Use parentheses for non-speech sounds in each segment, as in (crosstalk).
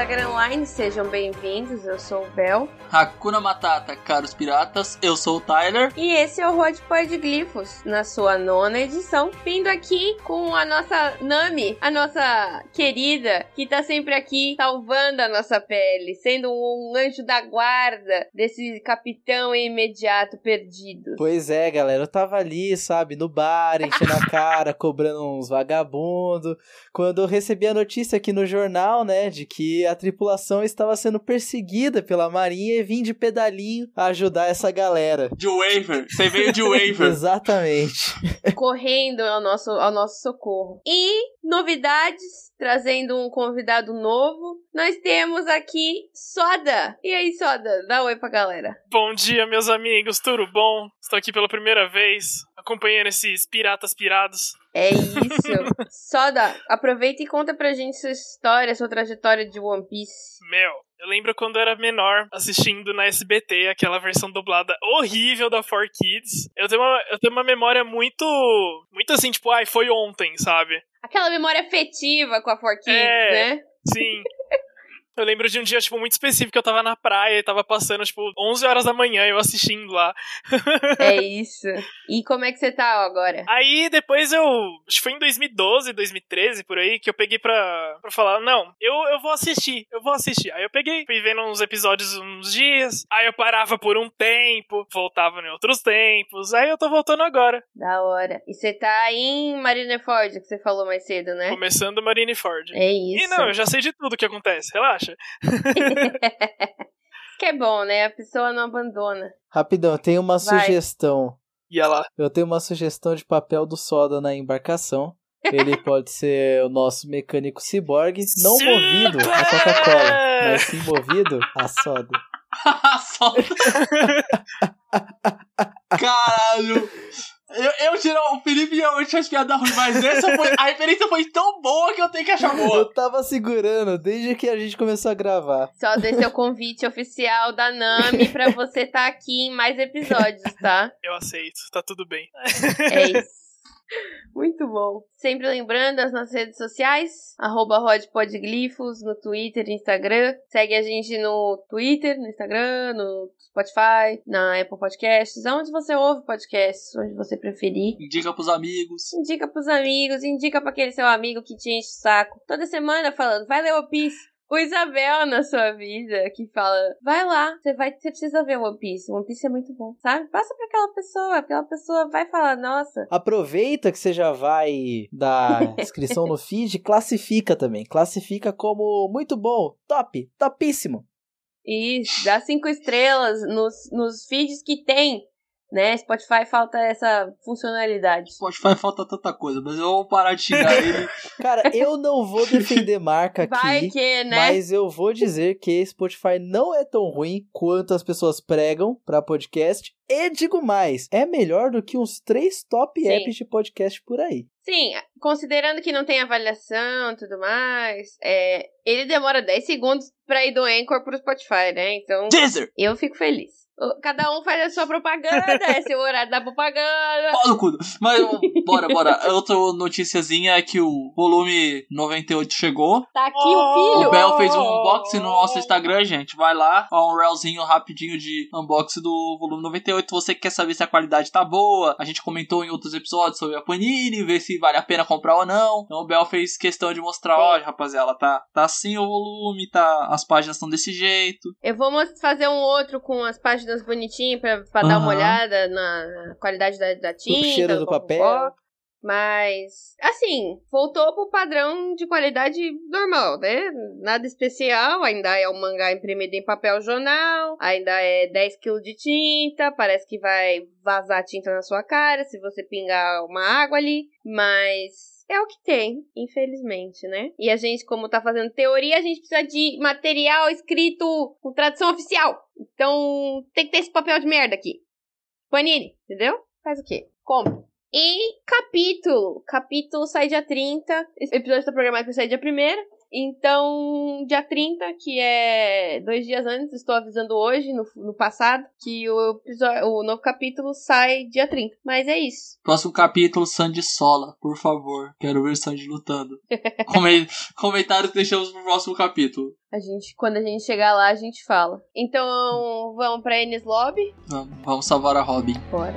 da Grand Line, sejam bem-vindos. Eu sou o Bel. Hakuna Matata, caros piratas, eu sou o Tyler. E esse é o Rod Pod Glifos, na sua nona edição. Vindo aqui com a nossa Nami, a nossa querida, que tá sempre aqui salvando a nossa pele, sendo um anjo da guarda desse capitão imediato perdido. Pois é, galera, eu tava ali, sabe, no bar, enchendo a cara, cobrando uns vagabundos. Quando eu recebi a notícia aqui no jornal, né, de que a tripulação estava sendo perseguida pela marinha e vim de pedalinho ajudar essa galera. De waiver, você veio de waiver. (laughs) Exatamente. Correndo ao nosso, ao nosso socorro. E novidades, trazendo um convidado novo. Nós temos aqui Soda. E aí, Soda, dá um oi pra galera. Bom dia, meus amigos, tudo bom? Estou aqui pela primeira vez, acompanhando esses piratas pirados. É isso. Soda, aproveita e conta pra gente sua história, sua trajetória de One Piece. Meu, eu lembro quando eu era menor, assistindo na SBT aquela versão dublada horrível da 4Kids. Eu tenho uma, eu tenho uma memória muito. Muito assim, tipo, ai, foi ontem, sabe? Aquela memória afetiva com a 4Kids, É. né? Sim. (laughs) Eu lembro de um dia, tipo, muito específico que eu tava na praia e tava passando, tipo, 11 horas da manhã eu assistindo lá. É (laughs) isso. E como é que você tá agora? Aí depois eu. Acho que foi em 2012, 2013, por aí, que eu peguei pra, pra falar: não, eu, eu vou assistir, eu vou assistir. Aí eu peguei, fui vendo uns episódios uns dias, aí eu parava por um tempo, voltava em outros tempos, aí eu tô voltando agora. Da hora. E você tá em Marineford, que você falou mais cedo, né? Começando Marineford. É isso. E não, eu já sei de tudo que acontece, relaxa. (laughs) que é bom, né? A pessoa não abandona. Rapidão, eu tenho uma Vai. sugestão. Ia lá. Eu tenho uma sugestão de papel do soda na embarcação. Ele (laughs) pode ser o nosso mecânico ciborgue, não Sim! movido a Coca-Cola, mas sim movido a soda. (laughs) Solta. Caralho. Eu, eu tiro o Felipe geralmente faz piada ruim, mas essa foi. A referência foi tão boa que eu tenho que achar boa. Eu tava segurando desde que a gente começou a gravar. Só desse é o convite oficial da Nami pra você estar aqui em mais episódios, tá? Eu aceito, tá tudo bem. É isso. (laughs) Muito bom. Sempre lembrando as nossas redes sociais, arroba rodpodglifos no Twitter e Instagram. Segue a gente no Twitter, no Instagram, no Spotify, na Apple Podcasts, aonde você ouve podcasts, onde você preferir. Indica pros amigos. Indica pros amigos, indica pra aquele seu amigo que te enche o saco. Toda semana falando, vai ler One Piece. O Isabel na sua vida que fala, vai lá, você vai, você precisa ver One Piece. One Piece é muito bom, sabe? Passa pra aquela pessoa, aquela pessoa vai falar, nossa, Aproveita que você já vai dar (laughs) inscrição no feed, classifica também. Classifica como muito bom, top, topíssimo. Isso, dá cinco estrelas nos, nos feeds que tem, né? Spotify falta essa funcionalidade. Spotify falta tanta coisa, mas eu vou parar de xingar ele. (laughs) Cara, eu não vou defender marca Vai aqui. que, né? Mas eu vou dizer que Spotify não é tão ruim quanto as pessoas pregam pra podcast. E digo mais, é melhor do que uns três top Sim. apps de podcast por aí. Sim, considerando que não tem avaliação e tudo mais, é, ele demora 10 segundos pra ir do Anchor pro Spotify, né? Então, Deezer! eu fico feliz. Cada um faz a sua propaganda, esse é o horário da propaganda. Pau no cu. Mas, bora, bora. Outra noticiazinha é que o volume 98 chegou. Tá aqui Oh, o filho. O Bel fez um unboxing no nosso Instagram, gente. Vai lá, ó, um reelzinho rapidinho de unboxing do volume 98. Você que quer saber se a qualidade tá boa. A gente comentou em outros episódios sobre a Panini, ver se vale a pena comprar ou não. Então o Bel fez questão de mostrar, ó, rapaziada, tá, tá assim o volume, tá, as páginas estão desse jeito. Eu vou fazer um outro com as páginas bonitinhas pra, pra dar uma olhada na qualidade da, da tinta. cheiro do papel. pó. Mas, assim, voltou pro padrão de qualidade normal, né? Nada especial, ainda é um mangá imprimido em papel jornal, ainda é 10 kg de tinta, parece que vai vazar tinta na sua cara se você pingar uma água ali, mas é o que tem, infelizmente, né? E a gente, como tá fazendo teoria, a gente precisa de material escrito com tradução oficial. Então, tem que ter esse papel de merda aqui. Panini, entendeu? Faz o quê? Compra. E capítulo. Capítulo sai dia 30. Esse episódio tá programado pra sair dia 1 Então, dia 30, que é dois dias antes, estou avisando hoje, no, no passado, que o, o novo capítulo sai dia 30. Mas é isso. Próximo capítulo, Sandy Sola, por favor. Quero ver Sandy lutando. (laughs) Comen- Comentários deixamos pro próximo capítulo. A gente, quando a gente chegar lá, a gente fala. Então, vamos pra Enes Lobby? Vamos, vamos salvar a Robin. Bora.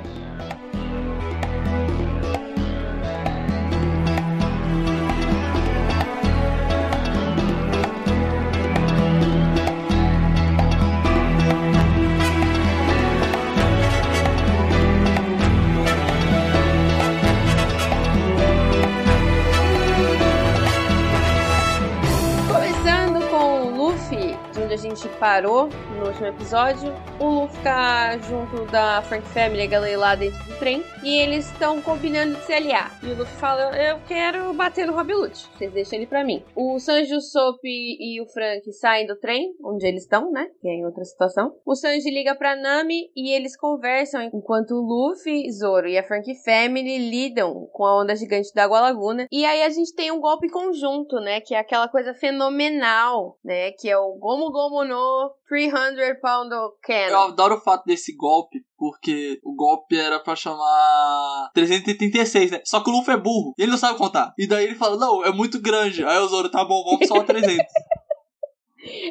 Parou no último episódio. O Luffy tá junto da Frank Family, a galera lá dentro do trem. E eles estão combinando de se aliar. E o Luffy fala: Eu quero bater no Rob Lute. Vocês deixam ele pra mim. O Sanji, o Soap e o Frank saem do trem, onde eles estão, né? Que é em outra situação. O Sanji liga pra Nami e eles conversam enquanto o Luffy, Zoro e a Frank Family lidam com a onda gigante da Água Laguna. E aí a gente tem um golpe conjunto, né? Que é aquela coisa fenomenal, né? Que é o Gomu Gomu no 300 Pound Eu Cannon. adoro o fato desse golpe, porque o golpe era pra chamar 336, né? Só que o Luffy é burro, ele não sabe contar. E daí ele fala, não, é muito grande. Aí o Zoro, tá bom, vamos só 300. (laughs)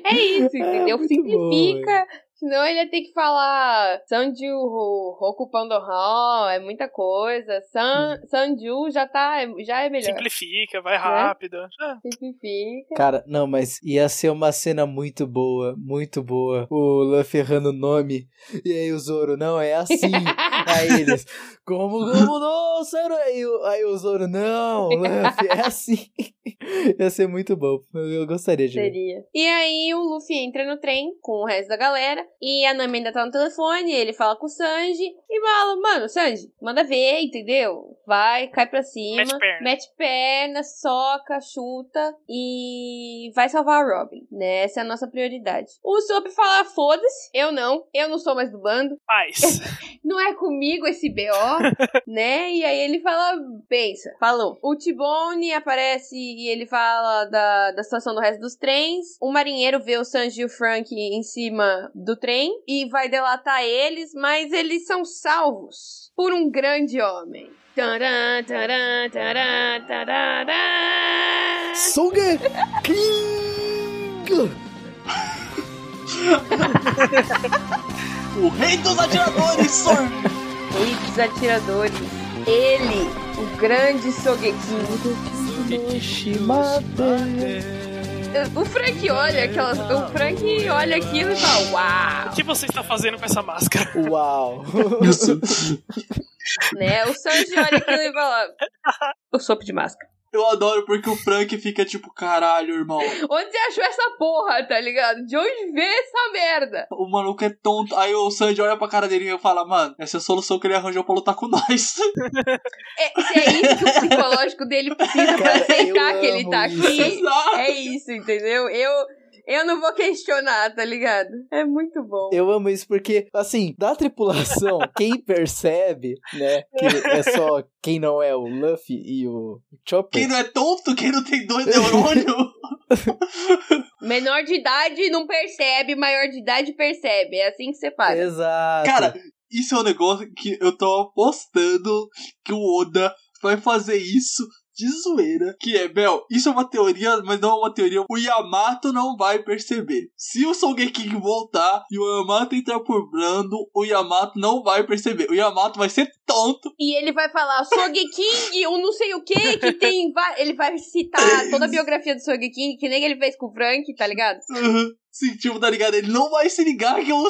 É isso, entendeu? Muito Simplifica. Senão ele ia ter que falar Sanju Roku Pandohan, é muita coisa. San, Sanju já tá, já é melhor. Simplifica, vai rápido. É. Simplifica. Cara, não, mas ia ser uma cena muito boa, muito boa. O Luffy errando o nome. E aí o Zoro, não, é assim. (laughs) aí (laughs) eles, como, como não, Zoro? Aí, o- aí o Zoro, não, Luffy, é assim. (laughs) ia ser muito bom. Eu, eu gostaria de ver. Seria. E aí o Luffy entra no trem com o resto da galera. E a Nami ainda tá no telefone. Ele fala com o Sanji. E fala, mano, Sanji, manda ver, entendeu? Vai, cai pra cima. Mete perna. Mete perna, soca, chuta. E vai salvar a Robin, né? Essa é a nossa prioridade. O Soap fala, foda-se. Eu não. Eu não sou mais do bando. Mas, (laughs) Não é comigo esse BO, (laughs) né? E aí ele fala, pensa, falou. O T-Bone aparece e ele fala da, da situação do resto dos trens. O marinheiro vê o Sanji e o Frank em cima do trem e vai delatar eles, mas eles são salvos por um grande homem. Taran, taran, taran, tarará. Soge (laughs) King! (laughs) o rei dos atiradores, Sor! (laughs) Rei dos atiradores. Ele, o grande. Shimade. O Frank olha aquelas. O Frank olha aquilo e fala, uau! o que você está fazendo com essa máscara? Uau! (laughs) Né? O Sanji olha aquilo e fala. O sopo de máscara. Eu adoro porque o Frank fica tipo, caralho, irmão. Onde você achou essa porra, tá ligado? De onde vê essa merda? O maluco é tonto. Aí o Sanji olha pra cara dele e fala, mano, essa é a solução que ele arranjou pra lutar com nós. (laughs) É, se é isso que o psicológico dele precisa pra Cara, aceitar que ele tá isso. aqui. Exato. É isso, entendeu? Eu, eu não vou questionar, tá ligado? É muito bom. Eu amo isso porque, assim, da tripulação, (laughs) quem percebe, né, que é só quem não é o Luffy e o Chopper. Quem não é tonto, quem não tem dois neurônios. (laughs) Menor de idade não percebe, maior de idade percebe. É assim que você faz. Exato. Cara, isso é um negócio que eu tô apostando que o Oda vai fazer isso de zoeira. Que é, Bel, isso é uma teoria, mas não é uma teoria. O Yamato não vai perceber. Se o Sogeking voltar e o Yamato entrar por Brando, o Yamato não vai perceber. O Yamato vai ser tonto. E ele vai falar Sogeking, um não sei o que, que tem. Ele vai citar (laughs) toda a biografia do Sogeking, que nem ele fez com o Frank, tá ligado? Uhum. Tipo, tá ligado? Ele não vai se ligar que é o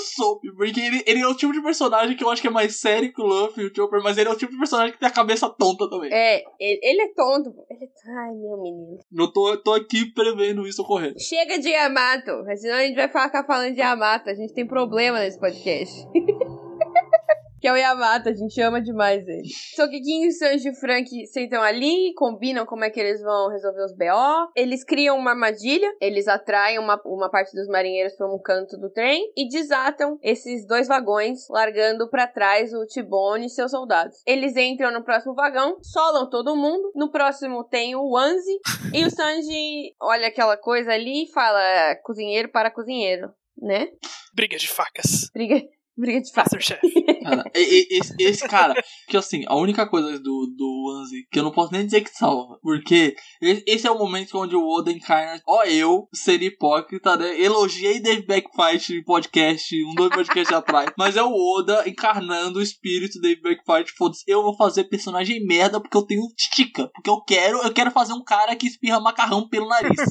porque ele, ele é o tipo de personagem que eu acho que é mais sério que o Luffy e o Chopper, mas ele é o tipo de personagem que tem a cabeça tonta também. É, ele, ele é tonto. Ele é... Ai, meu menino. Eu tô, tô aqui prevendo isso ocorrer. Chega de Yamato, senão a gente vai ficar falando de Yamato. A gente tem problema nesse podcast. (laughs) que é o Yamato, a gente ama demais ele. Sogeking, Sanji e Frank sentam ali, combinam como é que eles vão resolver os BO. Eles criam uma armadilha, eles atraem uma, uma parte dos marinheiros para um canto do trem e desatam esses dois vagões, largando para trás o Tibone e seus soldados. Eles entram no próximo vagão, solam todo mundo. No próximo tem o Wanzi e o Sanji olha aquela coisa ali e fala: cozinheiro para cozinheiro, né? Briga de facas. Briga. Briga de. Masterchef. Cara, esse, esse cara, que assim, a única coisa do, do Wanzi que eu não posso nem dizer que salva, porque esse é o momento onde o Oda encarna, ó, eu, ser hipócrita, né? Elogiei Dave Backfight em podcast, um dois podcasts atrás, mas é o Oda encarnando o espírito Dave Backfight, foda-se, eu vou fazer personagem merda porque eu tenho estica, porque eu quero, eu quero fazer um cara que espirra macarrão pelo nariz. (laughs)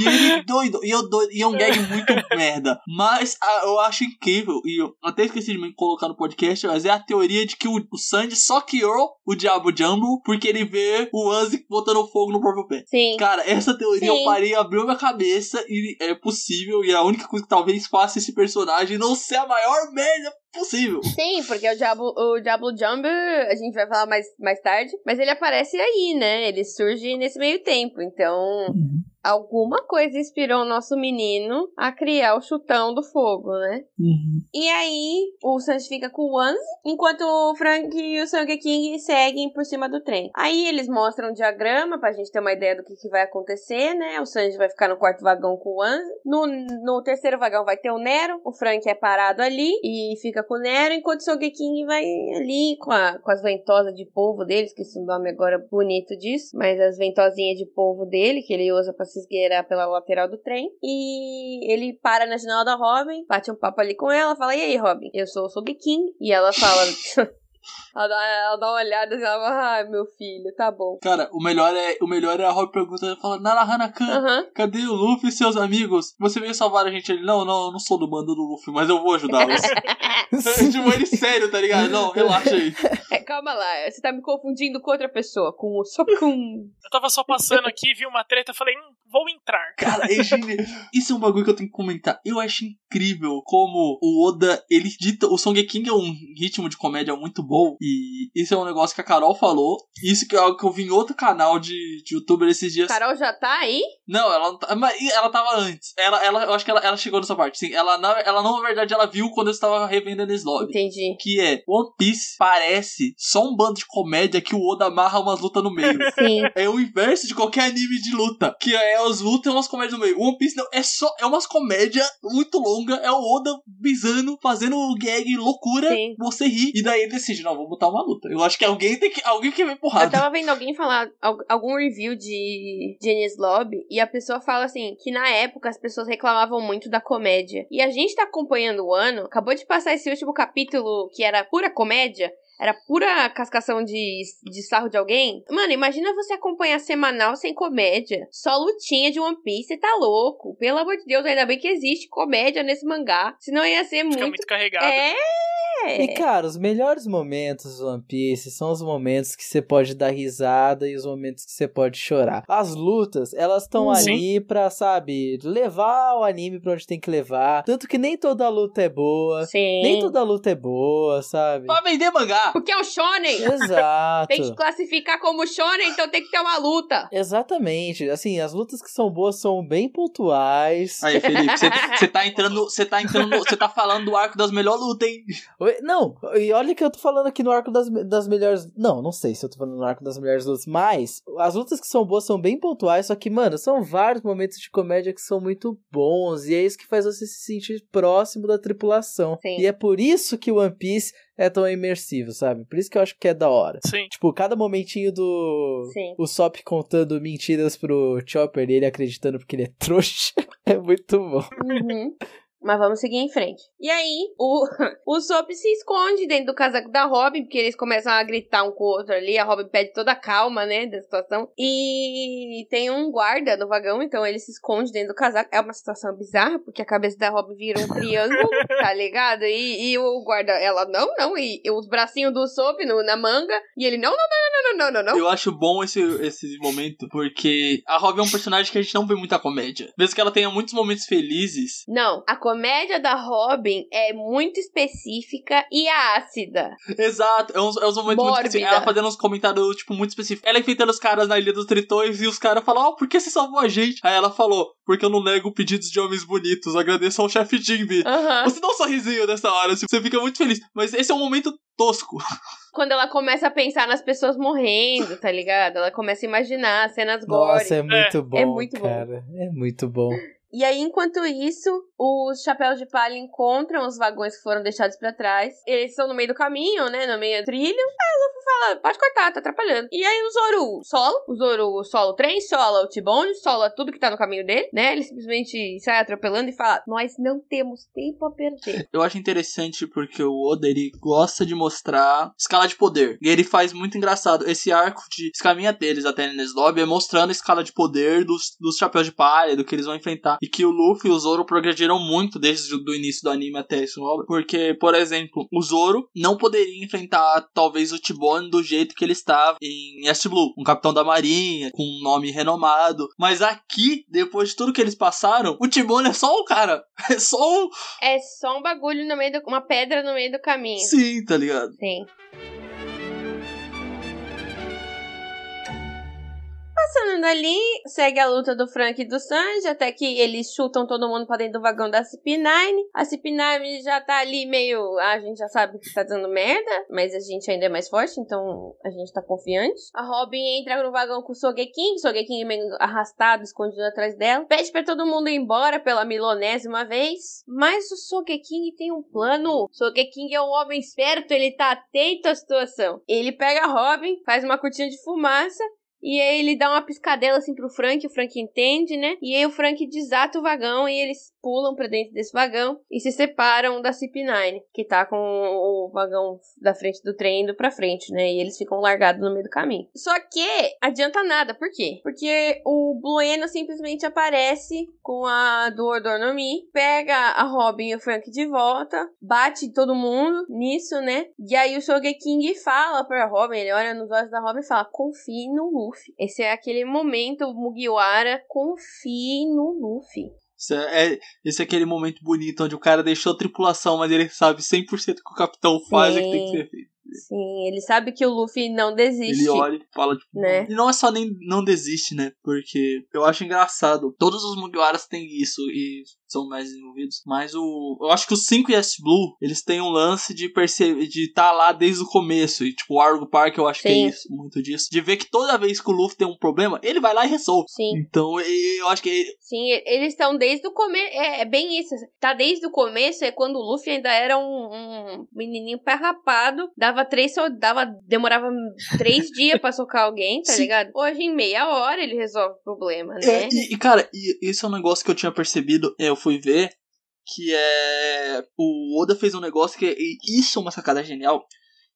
E ele doido, e eu doido, e é um gag muito merda. Mas ah, eu acho incrível, e eu até esqueci de me colocar no podcast, mas é a teoria de que o, o Sanji só criou o Diabo Jumbo porque ele vê o Anzi botando fogo no próprio pé. Sim. Cara, essa teoria Sim. eu parei, abriu minha cabeça e é possível, e é a única coisa que talvez faça esse personagem não ser a maior merda possível. Sim, porque o Diablo, o Diablo Jumbo, a gente vai falar mais, mais tarde, mas ele aparece aí, né? Ele surge nesse meio tempo, então alguma coisa inspirou o nosso menino a criar o chutão do fogo, né? E aí, o Sanji fica com o Wanzi, enquanto o Frank e o Sang King seguem por cima do trem. Aí eles mostram um diagrama pra gente ter uma ideia do que, que vai acontecer, né? O Sanji vai ficar no quarto vagão com o Wanzi. No, no terceiro vagão vai ter o Nero. O Frank é parado ali e fica com o Nero, enquanto o Sang King vai ali com, a, com as ventosas de polvo dele, esqueci o nome agora bonito disso, mas as ventosinhas de polvo dele, que ele usa pra se esgueirar pela lateral do trem. E ele para na janela da Robin, bate um papo ali com ela, fala: E aí, Robin? Eu sou o Soul King. E ela fala. (laughs) ela, dá, ela dá uma olhada e ela fala: Ai, meu filho, tá bom. Cara, o melhor é, o melhor é a Robin perguntando, fala, Nara Hanakan, Aham. Cadê o Luffy e seus amigos? Você veio salvar a gente? Ele, não, não, eu não sou do bando do Luffy, mas eu vou ajudá-los. (laughs) tipo, ele sério, tá ligado? Não, relaxa aí. É, calma lá, você tá me confundindo com outra pessoa, com o Sokun. Eu tava só passando aqui, vi uma treta, falei, hum, vou entrar. Cara, é genial. Isso é um bagulho que eu tenho que comentar. Eu acho incrível como o Oda, ele dita. O Song King é um ritmo de comédia muito bom. E isso é um negócio que a Carol falou. Isso que é algo que eu vi em outro canal de, de youtuber esses dias. Carol já tá aí? Não, ela não tá. Mas ela tava antes. Ela, ela, eu acho que ela, ela chegou nessa parte. Sim, ela, na, ela não, na verdade, ela viu quando eu estava revendendo esse lobby. Entendi. Que é One Piece parece só um bando de comédia que o Oda amarra umas lutas no meio. Sim. É o inverso de qualquer anime de luta. Que é as lutas e umas comédias no meio. One Piece não, é só. É umas comédias muito longas. É o Oda bisando, fazendo gag, loucura. Sim. Você ri. E daí ele decide, não, vou botar uma luta. Eu acho que alguém tem que. Alguém quer ver Eu porrada. tava vendo alguém falar al- algum review de Genius Lobby e a pessoa fala assim que na época as pessoas reclamavam muito da comédia. E a gente tá acompanhando o ano, acabou de passar esse último capítulo que era pura comédia. Era pura cascação de, de sarro de alguém. Mano, imagina você acompanhar semanal sem comédia. Só lutinha de One Piece, você tá louco. Pelo amor de Deus, ainda bem que existe comédia nesse mangá. Senão ia ser Fica muito. muito carregado. É! E, cara, os melhores momentos do One Piece são os momentos que você pode dar risada e os momentos que você pode chorar. As lutas, elas estão Sim. ali pra, sabe, levar o anime pra onde tem que levar. Tanto que nem toda luta é boa. Sim. Nem toda luta é boa, sabe? Pra vender mangá. Porque é o Shonen. Exato. (laughs) Tem que classificar como shonen, então tem que ter uma luta. Exatamente. Assim, as lutas que são boas são bem pontuais. Aí, Felipe, você (laughs) tá entrando. Você tá entrando. Você tá falando do arco das melhores lutas, hein? Não, e olha que eu tô falando aqui no arco das, das melhores. Não, não sei se eu tô falando no arco das melhores lutas, mas as lutas que são boas são bem pontuais, só que, mano, são vários momentos de comédia que são muito bons, e é isso que faz você se sentir próximo da tripulação. Sim. E é por isso que o One Piece é tão imersivo, sabe? Por isso que eu acho que é da hora. Sim. Tipo, cada momentinho do. Sim. O Sop contando mentiras pro Chopper e ele acreditando porque ele é trouxa. (laughs) é muito bom. Uhum. Mas vamos seguir em frente. E aí, o, (laughs) o Sop se esconde dentro do casaco da Robin, porque eles começam a gritar um com o outro ali. A Robin pede toda a calma, né, da situação. E tem um guarda no vagão, então ele se esconde dentro do casaco. É uma situação bizarra, porque a cabeça da Robin vira um triângulo, (laughs) tá ligado? E, e o guarda, ela, não, não. E, e os bracinhos do Sop no, na manga. E ele, não, não, não, não, não, não, não, não. Eu acho bom esse, esse momento, porque a Robin é um personagem que a gente não vê muita comédia. Mesmo que ela tenha muitos momentos felizes. Não, a comédia da Robin é muito específica e ácida. Exato, é uns, é uns momentos muito específicos. Ela fazendo uns comentários, tipo, muito específicos. Ela enfrentando os caras na Ilha dos Tritões e os caras falam, ó, oh, por que você salvou a gente? Aí ela falou, porque eu não nego pedidos de homens bonitos, agradeço ao chefe Jimby. Uhum. Você dá um sorrisinho nessa hora, assim, você fica muito feliz. Mas esse é um momento tosco. (laughs) Quando ela começa a pensar nas pessoas morrendo, tá ligado? Ela começa a imaginar cenas gore. Nossa, é muito é. bom, é muito cara. Bom. É muito bom. E aí, enquanto isso, os chapéus de palha encontram os vagões que foram deixados para trás. Eles estão no meio do caminho, né? No meio do trilho. Aí o Luffy fala: pode cortar, tá atrapalhando. E aí o Zoro sola. O Zoro sola o trem, sola o T-Bone, sola tudo que tá no caminho dele, né? Ele simplesmente sai atropelando e fala: Nós não temos tempo a perder. Eu acho interessante porque o Oda ele gosta de mostrar escala de poder. E ele faz muito engraçado. Esse arco de escaminha deles até Ness Lobby é mostrando a escala de poder dos, dos chapéus de palha, do que eles vão enfrentar. E que o Luffy e o Zoro progrediram muito desde o início do anime até esse obra. Porque, por exemplo, o Zoro não poderia enfrentar talvez o Tibone do jeito que ele estava em East Blue, um capitão da marinha, com um nome renomado. Mas aqui, depois de tudo que eles passaram, o Tibone é só um cara. (laughs) É só um. É só um bagulho no meio do. uma pedra no meio do caminho. Sim, tá ligado? Sim. Passando ali, segue a luta do Frank e do Sanji, até que eles chutam todo mundo pra dentro do vagão da CP9. A CP9 já tá ali meio. Ah, a gente já sabe que tá dando merda, mas a gente ainda é mais forte, então a gente tá confiante. A Robin entra no vagão com o Sogeking, Sogeking meio arrastado, escondido atrás dela. Pede pra todo mundo ir embora pela milonésima vez. Mas o Sogeking tem um plano. Sogeking é um homem esperto, ele tá atento à situação. Ele pega a Robin, faz uma cortina de fumaça e aí ele dá uma piscadela assim pro Frank, o Frank entende, né? E aí o Frank desata o vagão e eles pulam para dentro desse vagão e se separam da CP9, que tá com o vagão da frente do trem indo pra frente, né? E eles ficam largados no meio do caminho. Só que adianta nada, por quê? Porque o Blueno simplesmente aparece com a do Ordonomi, pega a Robin e o Frank de volta, bate todo mundo nisso, né? E aí o Sogeking fala pra Robin, ele olha nos olhos da Robin e fala: confie no Luffy. Esse é aquele momento, Mugiwara, confie no Luffy. Esse é, esse é aquele momento bonito onde o cara deixou a tripulação, mas ele sabe 100% que o capitão faz Sim. o que tem que ser feito. Sim, ele sabe que o Luffy não desiste. Ele olha e fala, tipo, né? E não é só nem não desiste, né? Porque eu acho engraçado. Todos os Mugiwaras têm isso e são mais desenvolvidos. Mas o. Eu acho que os 5 e S Blue, eles têm um lance de perceber. de estar tá lá desde o começo. E, tipo, o Argo Park, eu acho Sim. que é isso, muito disso. De ver que toda vez que o Luffy tem um problema, ele vai lá e resolve. Sim. Então, eu acho que. Ele... Sim, eles estão desde o começo. É, é, bem isso. Tá desde o começo, é quando o Luffy ainda era um, um menininho pé rapado. Dava três. Dava, demorava três dias pra socar alguém, tá Sim. ligado? Hoje, em meia hora, ele resolve o problema, né? É, e, e, cara, e, esse é um negócio que eu tinha percebido. Eu fui ver que é. O Oda fez um negócio que. É, isso é uma sacada genial.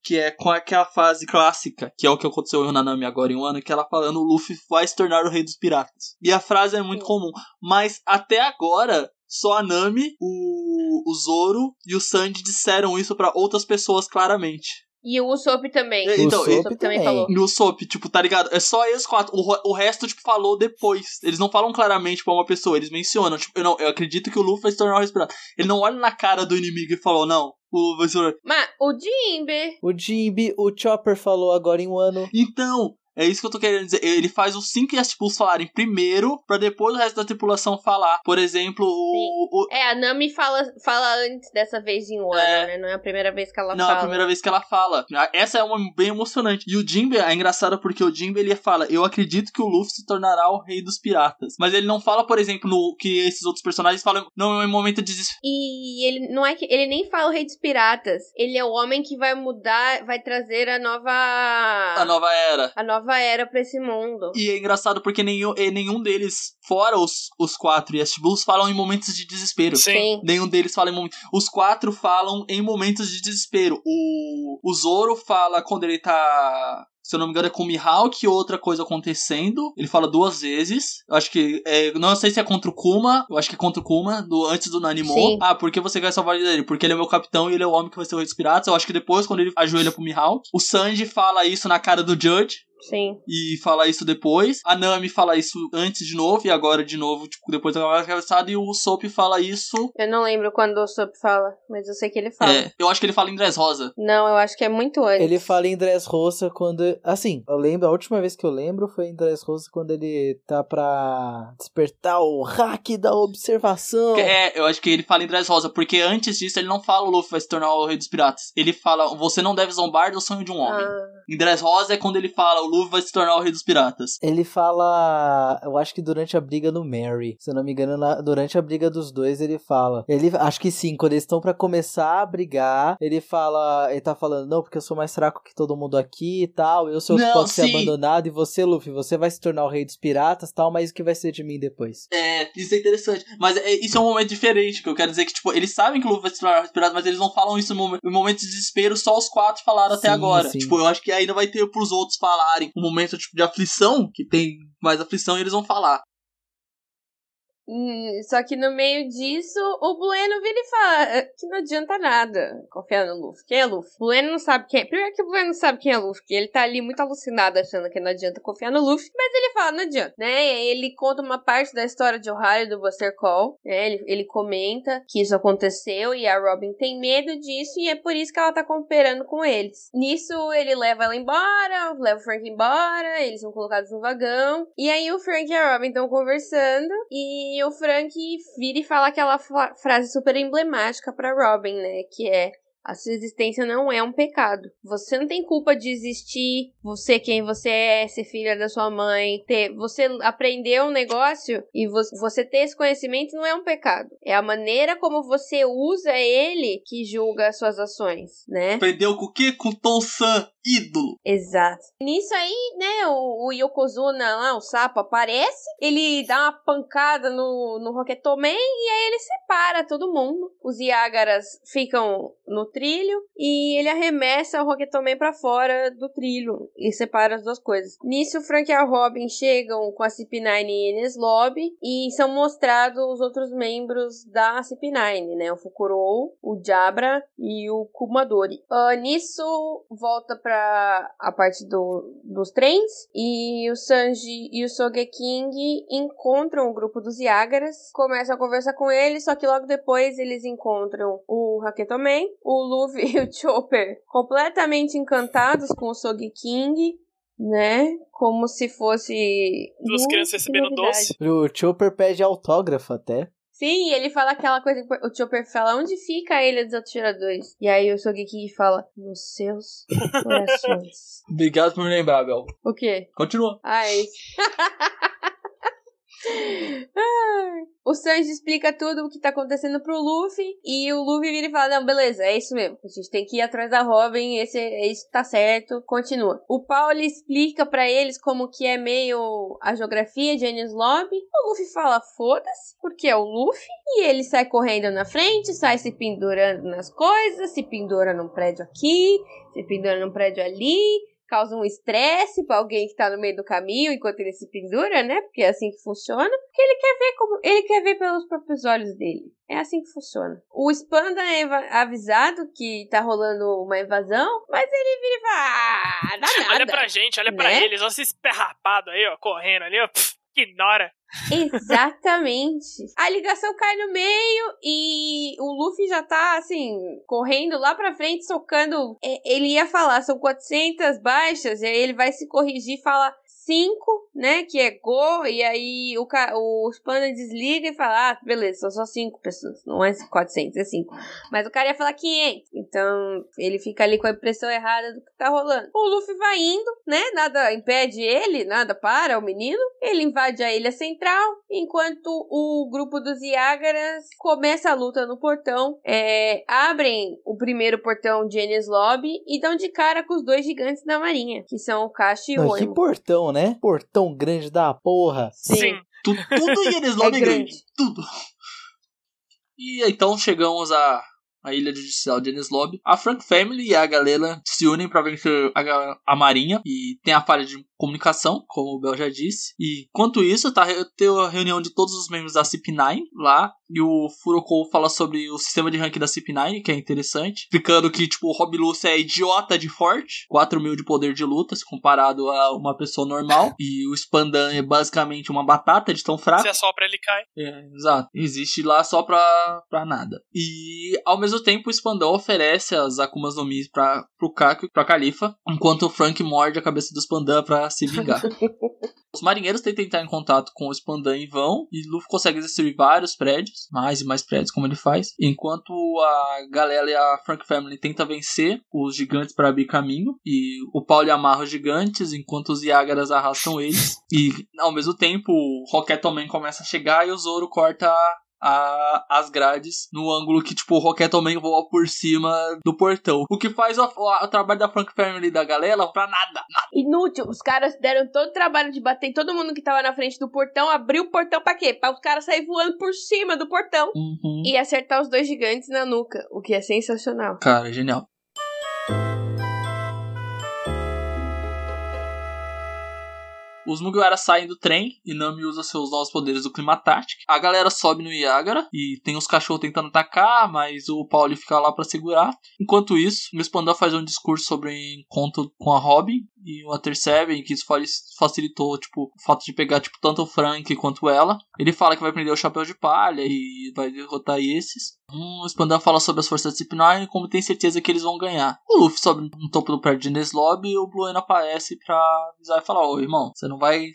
Que é com aquela fase clássica, que é o que aconteceu em Nanami agora em um ano, que ela falando o Luffy vai se tornar o rei dos piratas. E a frase é muito Sim. comum. Mas até agora, só a Nami, o, o Zoro e o Sanji disseram isso para outras pessoas claramente. E o Usopp também. É, então, o Usopp também falou. No Usopp, tipo, tá ligado? É só eles quatro. O, o resto, tipo, falou depois. Eles não falam claramente pra uma pessoa, eles mencionam. Tipo, eu, não, eu acredito que o Luffy vai se tornar o respirado. Ele não olha na cara do inimigo e falou, não, o vai se tornar. Mas o Jimbe. O Jimbe, o Chopper falou agora em um ano. Então, é isso que eu tô querendo dizer. Ele faz os cinco Yastipus falarem primeiro, para depois o resto da tripulação falar. Por exemplo, o, o, É, a Nami fala, fala antes dessa vez em Wano, é... né? Não é a primeira vez que ela Não, fala. Não, é a primeira vez que ela fala. Essa é uma bem emocionante. E o Jinbe é engraçado porque o Jinbe ele fala: Eu acredito que o Luffy se tornará o rei dos piratas. Mas ele não fala, por exemplo, no que esses outros personagens falam, não é um momento de desespero. E ele não é que. Ele nem fala o rei dos piratas. Ele é o homem que vai mudar, vai trazer a nova. A nova era. A nova era pra esse mundo. E é engraçado porque nenhum, nenhum deles, fora os, os quatro e as Blues, falam em momentos de desespero. Sim. Nenhum deles fala em momentos. Os quatro falam em momentos de desespero. O, o Zoro fala quando ele tá se eu não me engano, é com o Mihawk e outra coisa acontecendo. Ele fala duas vezes. Eu acho que. É, não sei se é contra o Kuma. Eu acho que é contra o Kuma, do, antes do Nanimo. Sim. Ah, por que você quer salvar ele? Porque ele é meu capitão e ele é o homem que vai ser o rei dos piratas. Eu acho que depois, quando ele ajoelha pro Mihawk. O Sanji fala isso na cara do Judge Sim. e fala isso depois. A Nami fala isso antes de novo e agora de novo, tipo, depois da atravessada. E o Soap fala isso. Eu não lembro quando o Soap fala, mas eu sei que ele fala. É, eu acho que ele fala em Dress Rosa. Não, eu acho que é muito antes. Ele fala em Dressrosa quando. Assim, eu lembro, a última vez que eu lembro foi em Dressrosa quando ele tá pra despertar o hack da observação. É, eu acho que ele fala em Dress Rosa, porque antes disso ele não fala o Luffy vai se tornar o rei dos piratas. Ele fala, você não deve zombar do sonho de um homem. Ah, Em Dress Rosa é quando ele fala, o Luffy vai se tornar o rei dos piratas. Ele fala. Eu acho que durante a briga no Mary. Se eu não me engano, na- durante a briga dos dois, ele fala. Ele. Acho que sim, quando eles estão pra começar a brigar, ele fala. Ele tá falando, não, porque eu sou mais fraco que todo mundo aqui e tal. Eu sou o que pode ser sim. abandonado. E você, Luffy, você vai se tornar o rei dos piratas tal, mas o que vai ser de mim depois? É, isso é interessante. Mas é- isso é um momento diferente, que eu quero dizer que, tipo, eles sabem que o Luffy vai se tornar o rei dos piratas, mas eles não falam isso em momen- em momentos de desespero, só os quatro falaram até Sim, agora. sim. Tipo, eu acho que ainda vai ter pros outros falarem um momento, tipo, de aflição, que tem mais aflição e eles vão falar. Só que no meio disso, o Bueno vira e fala "É, que não adianta nada confiar no Luffy. Quem é Luffy? O Bueno não sabe quem é. Primeiro que o Bueno não sabe quem é Luffy, que ele tá ali muito alucinado achando que não adianta confiar no Luffy, mas ele fala, não adianta, né? Ele conta uma parte da história de Ohio do Buster Call, né? Ele, ele comenta que isso aconteceu e a Robin tem medo disso e é por isso que ela tá cooperando com eles. Nisso, ele leva ela embora, leva o Frank embora, eles são colocados no vagão. E aí o Frank e a Robin estão conversando e o Frank vira e fala aquela frase super emblemática pra Robin, né? Que é. A sua existência não é um pecado. Você não tem culpa de existir, você quem você é, ser filha da sua mãe, ter, você aprendeu um negócio e vo- você ter esse conhecimento não é um pecado. É a maneira como você usa ele que julga as suas ações, né? Aprendeu com o quê? Com Tom San, ídolo. Exato. Nisso aí, né, o, o Yokozuna lá, o sapo, aparece, ele dá uma pancada no, no Rocketoman e aí ele separa todo mundo. Os Yagaras ficam no trilho e ele arremessa o Rocketoman pra fora do trilho e separa as duas coisas. Nisso, o Frank e a Robin chegam com a CP9 e Ines Lobby e são mostrados os outros membros da CP9, né, o Fukurou, o Jabra e o Kumadori. Ah, nisso, volta pra a parte do, dos trens e o Sanji e o Sogeking encontram o grupo dos Yagaras, começam a conversar com eles, só que logo depois eles encontram o Haketoman, o Luffy (laughs) e o Chopper completamente encantados com o Sogeking, né? Como se fosse Duas crianças recebendo novidade. doce. O Chopper pede autógrafo até. Sim, ele fala aquela coisa que o Chopper fala, onde fica a Ilha dos Atiradores? E aí o Sogeking fala, nos seus (laughs) corações. Obrigado por me lembrar, Bel. o quê? Continua. Ah, é isso. Ai. (laughs) o Sanji explica tudo o que tá acontecendo pro Luffy e o Luffy vira e fala: Não, beleza, é isso mesmo. A gente tem que ir atrás da Robin, esse, isso tá certo. Continua. O Paul explica pra eles como que é meio a geografia de Enies Lobby. O Luffy fala: Foda-se, porque é o Luffy. E ele sai correndo na frente, sai se pendurando nas coisas, se pendura num prédio aqui, se pendura num prédio ali causa um estresse pra alguém que tá no meio do caminho enquanto ele se pendura, né? Porque é assim que funciona. Porque ele quer ver como. Ele quer ver pelos próprios olhos dele. É assim que funciona. O Spanda é avisado que tá rolando uma invasão, mas ele vira e fala: Ah, dá (laughs) nada. Olha pra gente, olha pra Né? eles, olha esse esperrapado aí, ó, correndo ali, ó. Pff, ignora. Exatamente. A ligação cai no meio e o Luffy já tá, assim, correndo lá pra frente, socando. É, Ele ia falar, são 400 baixas, e aí ele vai se corrigir e fala 5, né, que é Go, e aí o, o Spanda desliga e fala, ah, beleza, são só 5 pessoas, não é 400, é 5. Mas o cara ia falar 500, então ele fica ali com a impressão errada do que tá rolando. O Luffy vai indo, né, nada impede ele, nada para o menino, ele invade a ilha central, enquanto o grupo dos Yagaras começa a luta no portão, é, abrem o primeiro portão de Enies Lobby e dão de cara com os dois gigantes da marinha, que são o Kashi e o Não, que portão, né? Portão grande da porra. Sim. Tu- tudo em Enes Lobby (laughs) É é grande. grande. Tudo. E então chegamos à, à ilha judicial de Enes Lobby. A Frank Family e a galera se unem para vencer a, a marinha. E tem a falha de comunicação, como o Bel já disse. E enquanto isso, tá tem a reunião de todos os membros da CP9 lá. E o Furoko fala sobre o sistema de rank da CP9, que é interessante. Explicando que, tipo, o Rob Lucy é idiota de forte. 4 mil de poder de luta, se comparado a uma pessoa normal. (laughs) E o Spandan é basicamente uma batata de tão fraco. Se assopra, ele cai. É, exato. Existe lá só pra, pra nada. E, ao mesmo tempo, o Spandão oferece as Akumas no Mi pra, pro Kaku e pra Califa, enquanto o Frank morde a cabeça do Spandan pra se vingar. (laughs) Os marinheiros tentam entrar em contato com o Spandan em vão, e Luffy consegue destruir vários prédios, mais e mais prédios como ele faz, enquanto a galera e a Frank Family tentam vencer os gigantes para abrir caminho, e o Paulo amarra os gigantes, enquanto os Yagaras arrastam eles, e ao mesmo tempo o Rocket Man começa a chegar e o Zoro corta a, as grades no ângulo que, tipo, o Rocket também voa por cima do portão. O que faz o, o, o trabalho da Frank Family da galera pra nada, nada. Inútil. Os caras deram todo o trabalho de bater em todo mundo que tava na frente do portão, abrir o portão pra quê? Pra os caras saírem voando por cima do portão Uhum. e acertar os dois gigantes na nuca, o que é sensacional. Cara, genial. Os Mugiwara saem do trem e Nami usa seus novos poderes do Climatático. A galera sobe no Yagara e tem os cachorros tentando atacar, mas o Pauli fica lá pra segurar. Enquanto isso, o Spandau faz um discurso sobre o encontro com a Robin e o Water Seven, que isso fa- facilitou tipo, o fato de pegar tipo, tanto o Frank quanto ela. Ele fala que vai prender o Chapéu de Palha e vai derrotar esses. O Spandau fala sobre as forças Cip9 e como tem certeza que eles vão ganhar. O Luffy sobe no topo do prédio de Ines Lobby e o Blue aparece pra avisar e falar: Ô irmão, você não vai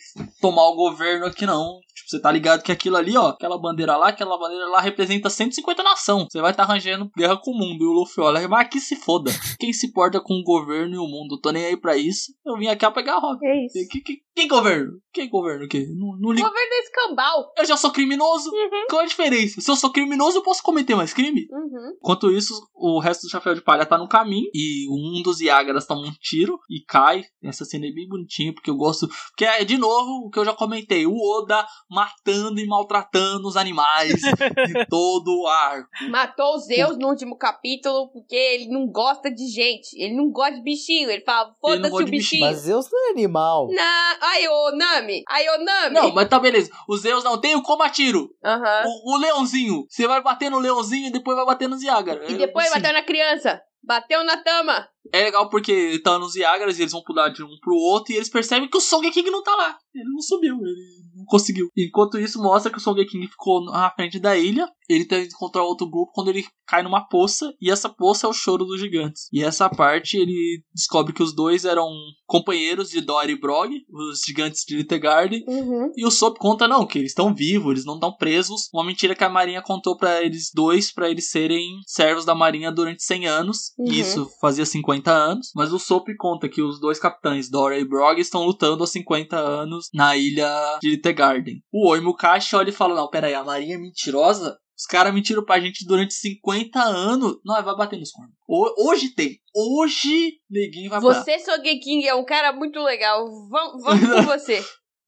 tomar o governo aqui não. Tipo, você tá ligado que aquilo ali, ó, aquela bandeira lá, aquela bandeira lá representa 150 nação. Você vai estar tá arranjando guerra com o mundo. E o Luffy olha, mas que se foda. Quem se importa com o governo e o mundo? Tô nem aí pra isso. Eu vim aqui a pegar a Robin. É isso. Que, que, quem governo? Quem governo o quê? Não, não ligo. governo é escambau. Eu já sou criminoso. Uhum. Qual a diferença? Se eu sou criminoso, eu posso cometer mais crime? Uhum. Enquanto isso, o resto do chapéu de palha tá no caminho e um dos Yagaras toma um tiro e cai. Essa cena é bem bonitinha porque eu gosto. Porque é de novo o que eu já comentei: o Oda matando e maltratando os animais de (laughs) todo o arco. Matou os Zeus no último capítulo porque ele não gosta de gente. Ele não gosta de bichinho. Ele fala, Ele não foda-se gosta o de bichinho. bichinho. Mas Zeus não é animal. Na... Ai, ô Nami. Ai, ô Nami. Não, mas tá beleza. Os Zeus não tem o comatiro. Aham. O, o leãozinho. Você vai bater no leãozinho e depois vai bater nos Yagara. E depois Assim, bateu na criança. Bateu na tama. É legal porque tá nos Yagaras e eles vão pular de um pro outro e eles percebem que o Sogeking não tá lá. Ele não subiu, ele não conseguiu. Enquanto isso, mostra que o Sogeking ficou na frente da ilha. Ele tenta encontrar outro grupo quando ele cai numa poça. E essa poça é o choro dos gigantes. E essa parte ele descobre que os dois eram companheiros de Dory e Brog, os gigantes de Litegard. Uhum. E o Sop conta não, que eles estão vivos, eles não estão presos. Uma mentira que a Marinha contou pra eles dois, pra eles serem servos da Marinha durante 100 anos. Uhum. E isso fazia 50 anos. Mas o Sop conta que os dois capitães, Dora e Brog, estão lutando há 50 anos na ilha de Litegard. O Oimukashi olha e fala: Não, pera aí, a Marinha é mentirosa? Os caras mentiram pra gente durante 50 anos. Não, vai bater nos cornos. Ho- Hoje tem. Hoje, neguinho vai pra. Você, Sogeking, é um cara muito legal. Vamos, vamos com (laughs) você.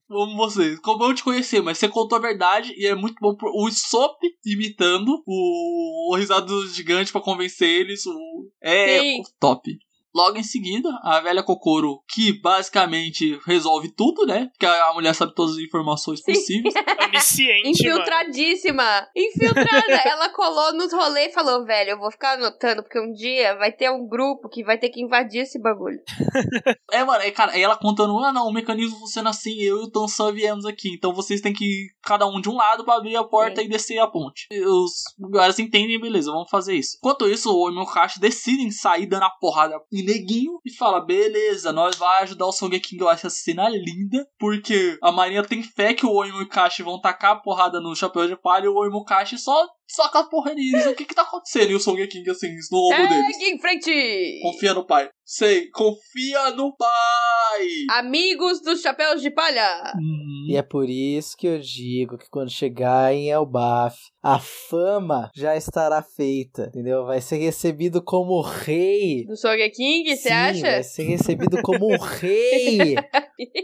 Vamos você. Como eu te conhecer, mas você contou a verdade e é muito bom pro- o Sop imitando o, o risado do gigante pra convencer eles. O, é Sim. o top. Logo em seguida, a velha Kokoro, que basicamente resolve tudo, né? Porque a mulher sabe todas as informações Sim. possíveis. (laughs) Onisciente, mano. Infiltradíssima. Infiltrada. (laughs) Ela colou nos rolês e falou, velho, eu vou ficar anotando, porque um dia vai ter um grupo que vai ter que invadir esse bagulho. (laughs) É, mano, é, cara, aí ela contando, ah não, o mecanismo funciona assim, eu e o Tansan viemos aqui, então vocês têm que ir cada um de um lado pra abrir a porta Sim. e descer a ponte. E Os lugares entendem, beleza, vamos fazer isso. Enquanto isso, o Oimokashi decidem sair dando a porrada em neguinho e fala, beleza, nós vai ajudar o Sogeking, eu acho essa cena linda, porque a marinha tem fé que o Oimokashi vão tacar a porrada no chapéu de palha e o Oimokashi só soca a porra neles. O que que tá acontecendo? E o Sogeking, assim, no ombro deles. Segue em frente! Confia no pai. Sei, confia no pai! Amigos dos chapéus de palha! Uhum. E é por isso que eu digo que quando chegar em Elbaf, a fama já estará feita, entendeu? Vai ser recebido como rei. Do Sogeking, você Sim, acha? vai ser recebido como um (laughs) rei.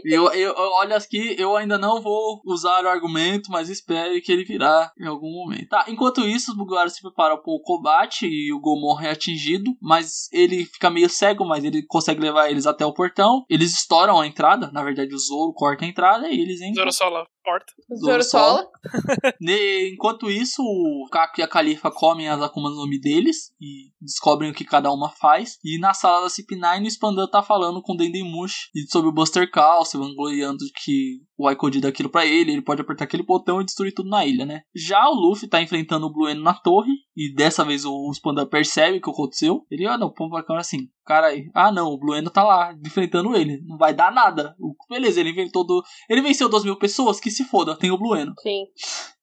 E eu, eu, eu- olha aqui, eu ainda não vou usar o argumento, mas espere que ele virá em algum momento. Tá, enquanto isso, os Mugiwara se preparam pro combate e o Gomorra é atingido, mas ele fica meio cego, mas ele consegue levar eles até o portão. Eles estouram a entrada, na verdade o Zoro corta a entrada e eles entram. Zoro Sola. Porta. Zoro Sola. (laughs) Enquanto isso, o Kaku e a Califa comem as Akuma no nome deles e descobrem o que cada uma faz. E na sala da CP9, o Spandan tá falando com o Dendemushi e sobre o Buster Call, se vangloriando de que o Aikodi dá aquilo pra ele, ele pode apertar aquele botão e destruir tudo na ilha, né? Já o Luffy tá enfrentando o Blueno na torre e dessa vez o Spandan percebe o que aconteceu. Ele, ah não, vai ficar assim, cara aí. Ah não, o Blueno tá lá enfrentando ele, não vai dar nada. Beleza, ele inventou do... Ele venceu duas mil pessoas, que se foda, tem o Blueno. Sim.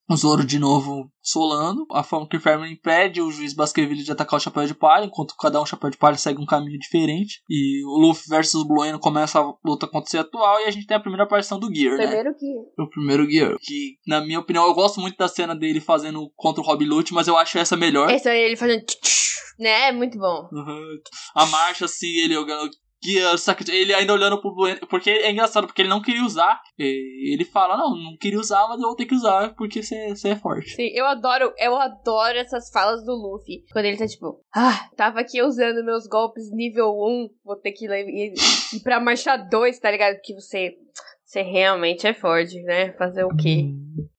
O Zoro de novo solando. A Funk Family impede o juiz Baskerville de atacar o Chapéu de Palha, enquanto cada um Chapéu de Palha segue um caminho diferente. E o Luffy versus Blueno começa a luta contra o ser atual e a gente tem a primeira aparição do Gear, né? Primeiro que. O primeiro Gear. Que, na minha opinião, eu gosto muito da cena dele fazendo contra o Rob Lute, mas eu acho essa melhor. Esse aí ele fazendo. Né? É muito bom. Uhum. A marcha, assim, ele jogando. Gear, saca- ele ainda olhando pro Blueno. Porque é engraçado, porque ele não queria usar. Ele fala: Não, não queria usar, mas eu vou ter que usar porque você é forte. Sim, eu adoro, eu adoro essas falas do Luffy. Quando ele tá tipo, ah, tava aqui usando meus golpes nível 1, vou ter que ir, ir, pra marcha 2, tá ligado? Porque você, você realmente é forte, né? Fazer o quê?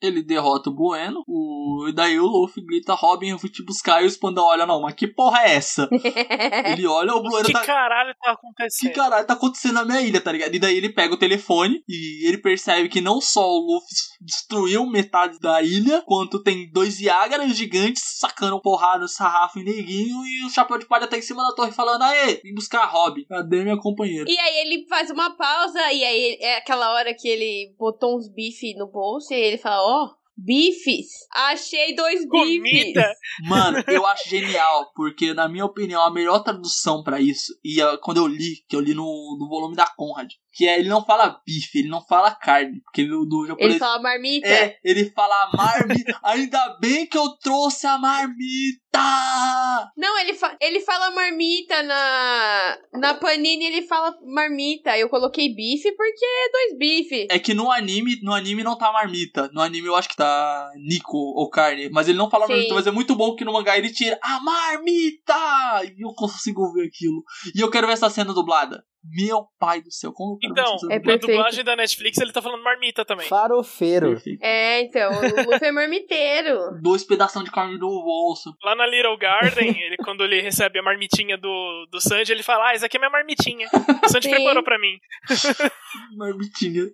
Ele derrota o Bueno, o... e daí o Luffy grita, Robin, eu fui te buscar, e o Spandão olha, não, mas que porra é essa? (laughs) ele olha, o Bueno que tá... caralho tá Que acontecendo? caralho tá acontecendo na minha ilha, tá ligado? E daí ele pega o telefone e ele percebe que não só o Luffy destruiu metade da ilha, quanto tem dois Yagaras gigantes sacando porrada, sarrafo e neguinho, e o Chapéu de Palha tá em cima da torre falando, aê, vim buscar a Robin, cadê minha companheira? E aí ele faz uma pausa, e aí é aquela hora que ele botou uns bife no bolso, e ele fala, ó, bifes, achei dois bifes. (laughs) Mano, eu acho genial, porque na minha opinião a melhor tradução pra isso, e ah, quando eu li, que eu li no, no volume da Conrad, que é ele não fala bife, ele não fala carne, porque no, no japonês Ele fala marmita. É, ele fala marmita. (laughs) Ainda bem que eu trouxe a marmita! Não, ele, fa ele fala marmita na, na panini, ele fala marmita. Eu coloquei bife porque é dois bife. É que no anime, no anime não tá marmita. No anime eu acho que tá Nico ou carne. Mas ele não fala Sim. marmita, mas é muito bom que no mangá ele tira a marmita! E eu consigo ver aquilo. E eu quero ver essa cena dublada. Meu pai do céu, como Então, É na dublagem da Netflix ele tá falando marmita também. Farofeiro. Perfeito. É, então, o Luffy é marmiteiro. (laughs) Dois pedaços de carne no bolso. Lá na Little Garden, ele, quando ele recebe a marmitinha do, do Sanji, ele fala: Ah, essa aqui é minha marmitinha. O Sanji Sim. preparou pra mim. (laughs) Marmitinha.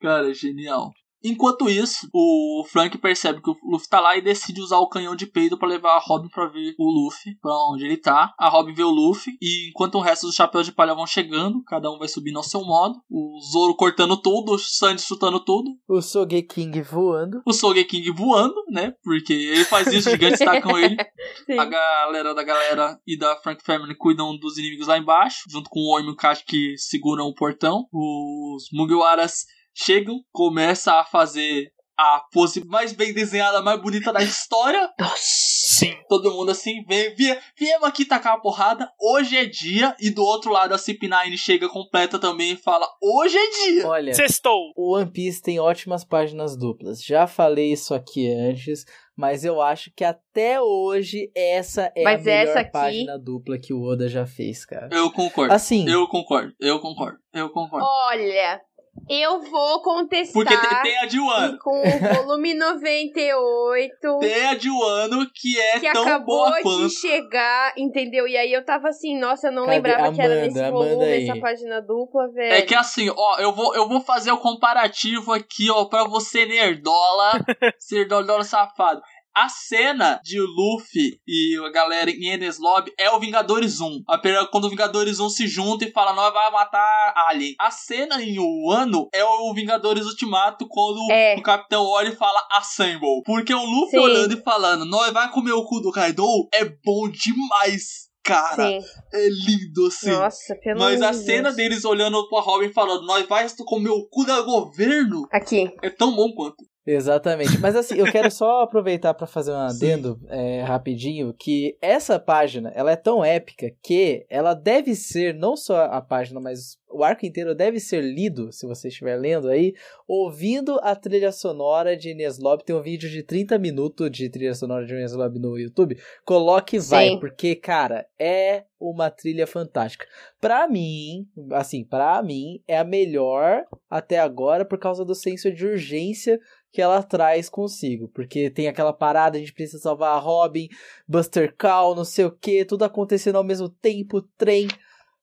Cara, genial. Enquanto isso, o Frank percebe que o Luffy tá lá e decide usar o canhão de peito pra levar a Robin pra ver o Luffy, pra onde ele tá. A Robin vê o Luffy e enquanto o resto dos chapéus de palha vão chegando, cada um vai subindo ao seu modo. O Zoro cortando tudo, o Sanji chutando tudo. O Sogeking voando. O Sogeking voando, né? Porque ele faz isso, os gigantes tacam ele. (laughs) Sim. A galera da galera e da Frank Family cuidam dos inimigos lá embaixo, junto com o Oi e o Kashi que seguram o portão. Os Mugiwaras chegam, começam a fazer a pose mais bem desenhada, mais bonita da história. Sim. Todo mundo assim, vem, vie- viemos aqui tacar a porrada, hoje é dia. E do outro lado a CP9 chega completa também e fala, hoje é dia. Olha, Sextou. o One Piece tem ótimas páginas duplas. Já falei isso aqui antes, mas eu acho que até hoje essa é Mas a melhor essa aqui- página dupla que o Oda já fez, cara. Eu concordo. Assim, Eu concordo, eu concordo, eu concordo. Olha, eu vou contestar Porque tem, tem a de Wano. com o volume 98 (laughs) Tem a de Wano que é que tão acabou boa de quanto. chegar, entendeu? E aí eu tava assim, nossa, eu não Cadê? lembrava que era Amanda, nesse Amanda volume, aí. essa página dupla, velho. É que assim, ó, eu vou, eu vou fazer o comparativo aqui, ó, pra você nerdola, (laughs) ser nerdola safado. A cena de Luffy e a galera em Enes Lobby é o Vingadores 1. A primeira- Quando o Vingadores 1 se junta e fala, nós vai matar Alien. A cena em Wano é o Vingadores Ultimato quando É. o Capitão olha e fala Assemble. Porque o Luffy Sim. olhando e falando, nós vai comer o cu do Kaido é bom demais, cara. Sim. É lindo assim. Nossa, pelo Mas a amor de cena Deus. deles olhando pra Robin falando, nós vai comer o cu da governo, Aqui. é tão bom quanto. Exatamente. Mas assim, eu quero (laughs) só aproveitar para fazer um adendo é, rapidinho, que essa página, ela é tão épica que ela deve ser não só a página, mas o arco inteiro deve ser lido, se você estiver lendo aí, ouvindo a trilha sonora de Ines Lobby. Tem um vídeo de 30 minutos de trilha sonora de Ines Lobby no YouTube. Coloque e vai, Sim. porque, cara, é uma trilha fantástica. Pra mim, assim, pra mim, é a melhor até agora por causa do senso de urgência que ela traz consigo. Porque tem aquela parada, a gente precisa salvar a Robin, Buster Call, não sei o que, tudo acontecendo ao mesmo tempo, trem.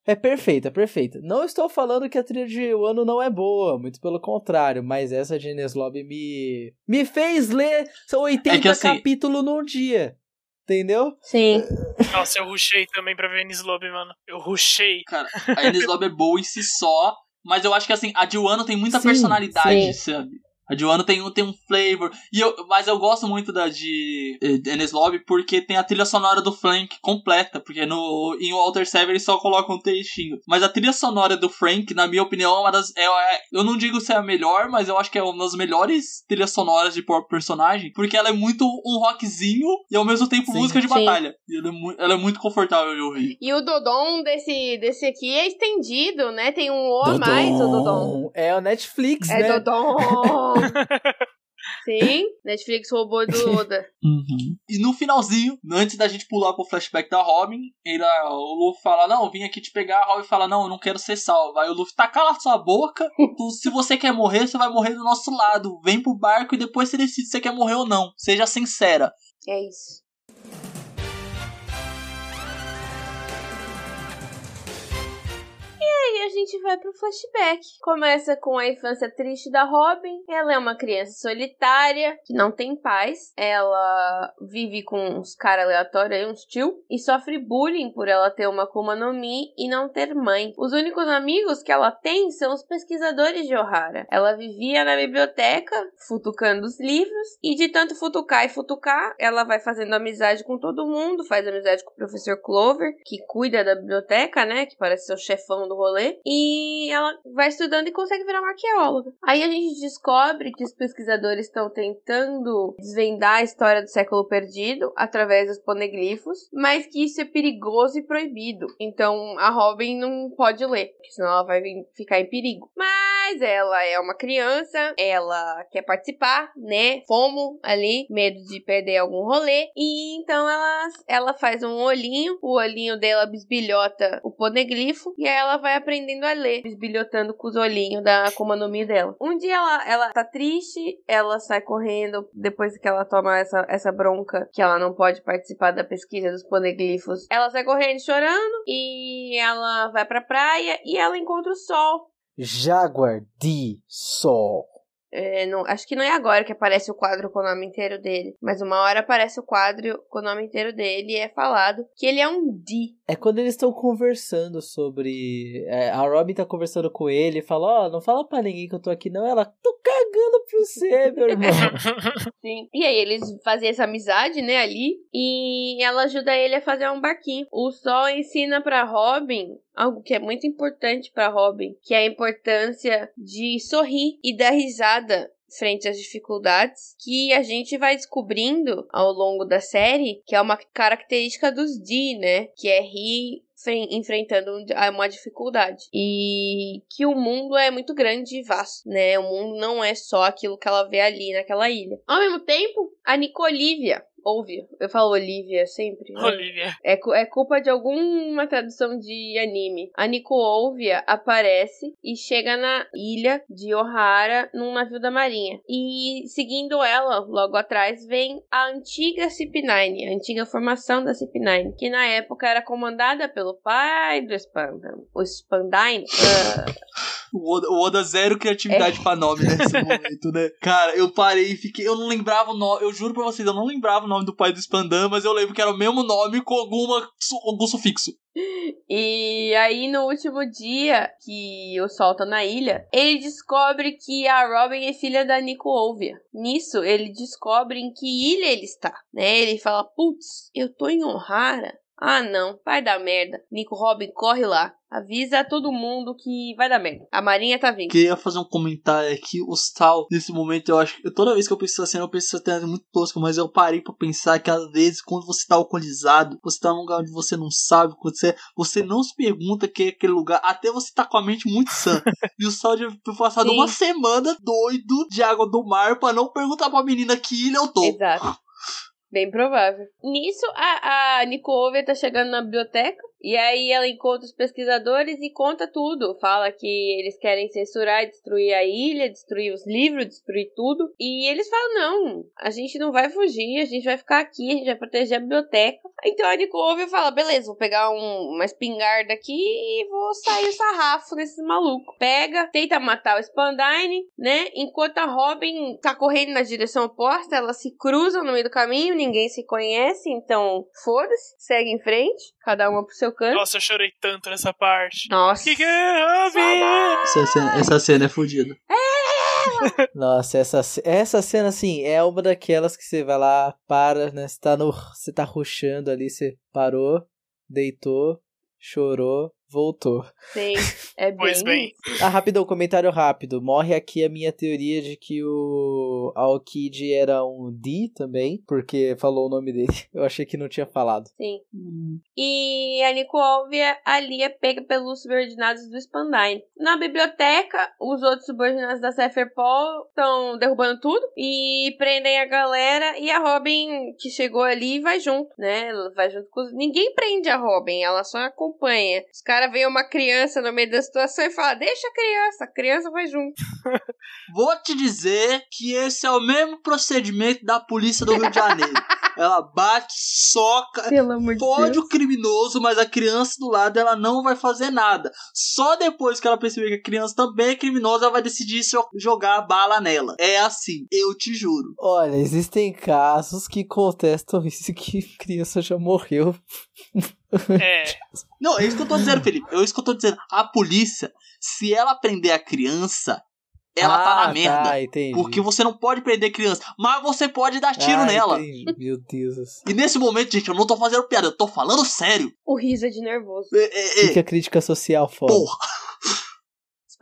É perfeita, é perfeita. Não estou falando que a trilha de Wano não é boa, muito pelo contrário, mas essa de Ines Lobby me, me fez ler são 80 É que, assim- capítulos num dia. Entendeu? Sim. Nossa, eu rushei também pra ver Ines Lobby, mano. Eu rushei. Cara, a Ines Lobby é boa em si só, mas eu acho que assim, a de Wano tem muita Sim, personalidade, sim. sabe? A de Wano tem, um- tem um flavor. E eu, mas eu gosto muito da de eh, Ines Lobby porque tem a trilha sonora do Frank completa. Porque no, em Walter Seven eles só colocam um textinho. Mas a trilha sonora do Frank, na minha opinião, é uma das. É, é- eu não digo se é a melhor, mas eu acho que é uma das melhores trilhas sonoras de próprio personagem. Porque ela é muito um rockzinho e ao mesmo tempo Sim. música de Sim. batalha. E ela é, ela é muito confortável de ouvir. E o Dodon desse, desse aqui é estendido, né? Tem um O a mais, o Dodon. É o Netflix, É né? (laughs) (laughs) Sim, Netflix roubou do Oda. E no finalzinho, antes da gente pular pro flashback da Robin, ele, o Luffy fala: Não, vim aqui te pegar. A Robin fala: Não, eu não quero ser salvo. Aí o Luffy tá cala sua boca. se você quer morrer, você vai morrer do nosso lado. Vem pro barco e depois você decide se você quer morrer ou não. Seja sincera. É isso. Aí a gente vai pro flashback. Começa com a infância triste da Robin. Ela é uma criança solitária, que não tem pais. Ela vive com uns caras aleatórios aí, uns tio, e sofre bullying por ela ter uma Kuma no Mi e não ter mãe. Os únicos amigos que ela tem são os pesquisadores de Ohara. Ela vivia na biblioteca, futucando os livros, e de tanto futucar e futucar, ela vai fazendo amizade com todo mundo, faz amizade com o professor Clover, que cuida da biblioteca, né? Que parece ser o chefão do rolê. E ela vai estudando e consegue virar uma arqueóloga. Aí a gente descobre que os pesquisadores estão tentando desvendar a história do século perdido através dos poneglifos, mas que isso é perigoso e proibido. Então a Robin não pode ler, porque senão ela vai ficar em perigo. Mas ela é uma criança, ela quer participar, né? Fomo ali, medo de perder algum rolê. E então ela, ela faz um olhinho, o olhinho dela bisbilhota o poneglifo e aí ela vai aprendendo a ler, bisbilhotando com os olhinhos da Akuma dela. Um dia ela, ela tá triste, ela sai correndo depois que ela toma essa, essa bronca que ela não pode participar da pesquisa dos poneglifos. Ela sai correndo chorando e ela vai pra praia e ela encontra o sol. Jaguar de Sol. É, não- acho que não é agora que aparece o quadro com o nome inteiro dele, mas uma hora aparece o quadro com o nome inteiro dele e é falado que ele é um D. É quando eles estão conversando sobre. é, a Robin tá conversando com ele e fala: Ó, não fala pra ninguém que eu tô aqui, não. Ela, tô cagando pra você, meu irmão. (laughs) Sim. E aí eles fazem essa amizade, né, ali, e ela ajuda ele a fazer um barquinho. O Sol ensina pra Robin algo que é muito importante pra Robin, que é a importância de sorrir e dar risada frente às dificuldades que a gente vai descobrindo ao longo da série, que é uma característica dos D, né, que é rir fre- enfrentando um- uma dificuldade e que o mundo é muito grande e vasto, né? O mundo não é só aquilo que ela vê ali naquela ilha. Ao mesmo tempo, a Nicolívia ouve, eu falo Olivia sempre. né? Olivia. É, é culpa de alguma tradução de anime. A Nico Olvia aparece e chega na ilha de Ohara num navio da marinha. E seguindo ela, logo atrás, vem a antiga CP9, a antiga formação da CP9, que na época era comandada pelo pai do Spandam, o Spandine. Ah, O Oda, o Oda zero criatividade pra nome nesse (laughs) momento, né? Cara, eu parei e fiquei. Eu não lembrava o nome. Eu juro pra vocês, eu não lembrava o nome do pai do Spandam, mas eu lembro que era o mesmo nome com alguma, algum sufixo. E aí, no último dia que o Sol tá na ilha, ele descobre que a Robin é filha da Nico Olvia. Nisso, ele descobre em que ilha ele está, né? Ele fala, putz, eu tô em Ohara. Ah, não, vai dar merda. Nico Robin, corre lá. Avisa todo mundo que vai dar merda. A Marinha tá vindo. Queria fazer um comentário aqui. O Sal, nesse momento, eu acho que. Toda vez que eu penso cena, eu penso cena muito tosca, mas eu parei pra pensar que às vezes, quando você tá alcoolizado, você tá num lugar onde você não sabe o que acontecer, você não se pergunta que é aquele lugar, até você tá com a mente muito sã. (laughs) e o Sal já foi passado Sim. uma semana doido de água do mar pra não perguntar pra menina que ilha eu tô. Exato. Bem provável. Nisso, a, a Nicole tá chegando na biblioteca. E aí ela encontra os pesquisadores e conta tudo. Fala que eles querem censurar e destruir a ilha, destruir os livros, destruir tudo. E eles falam: não, a gente não vai fugir, a gente vai ficar aqui, a gente vai proteger a biblioteca. Então a Nicole fala: beleza, vou pegar um, uma espingarda aqui e vou sair o sarrafo nesses malucos. Pega, tenta matar o Spandine, né? Enquanto a Robin tá correndo na direção oposta, elas se cruzam no meio do caminho, ninguém se conhece, então foda-se, segue em frente, cada uma pro seu canto. Nossa, eu chorei tanto nessa parte. Nossa. Que que é? Essa cena, essa cena é fodida. (laughs) Nossa, essa, essa cena, assim, é uma daquelas que você vai lá, para, né? Você tá, no, você tá rushando ali, você parou, deitou, chorou, voltou. Sim, é bem. (laughs) Pois bem. Ah, rapidão, comentário rápido. Morre aqui a minha teoria de que o Aokid era um D também, porque falou o nome dele. (laughs) Eu achei que não tinha falado. Sim. E a Nicole ali é pega pelos subordinados do Spandine. Na biblioteca, os outros subordinados da Sephiroth estão derrubando tudo e prendem a galera. E a Robin, que chegou ali, vai junto, né? Ela vai junto com os... Ninguém prende a Robin, ela só acompanha. Os caras veem uma criança no meio da situação e falam: Deixa a criança, a criança vai junto. (laughs) Vou te dizer que esse é o mesmo procedimento da polícia do Rio de Janeiro. (laughs) Ela bate, soca, Pelo amor de fode Deus. o criminoso, mas a criança do lado ela não vai fazer nada. Só depois que ela perceber que a criança também é criminosa, ela vai decidir se jogar a bala nela. É assim, eu te juro. Olha, existem casos que contestam isso que criança já morreu. (laughs) É. (laughs) Não, é isso que eu tô dizendo, Felipe. É isso que eu tô dizendo. A polícia, se ela prender a criança, ela tá Ah, na merda. Tá, entendi. Porque você não pode prender criança, mas você pode dar tiro Ah, nela. entendi. Meu Deus. E nesse momento, gente, eu não tô fazendo piada, eu tô falando sério. O riso é de nervoso. É, é, é. Fica a crítica social foda. Porra.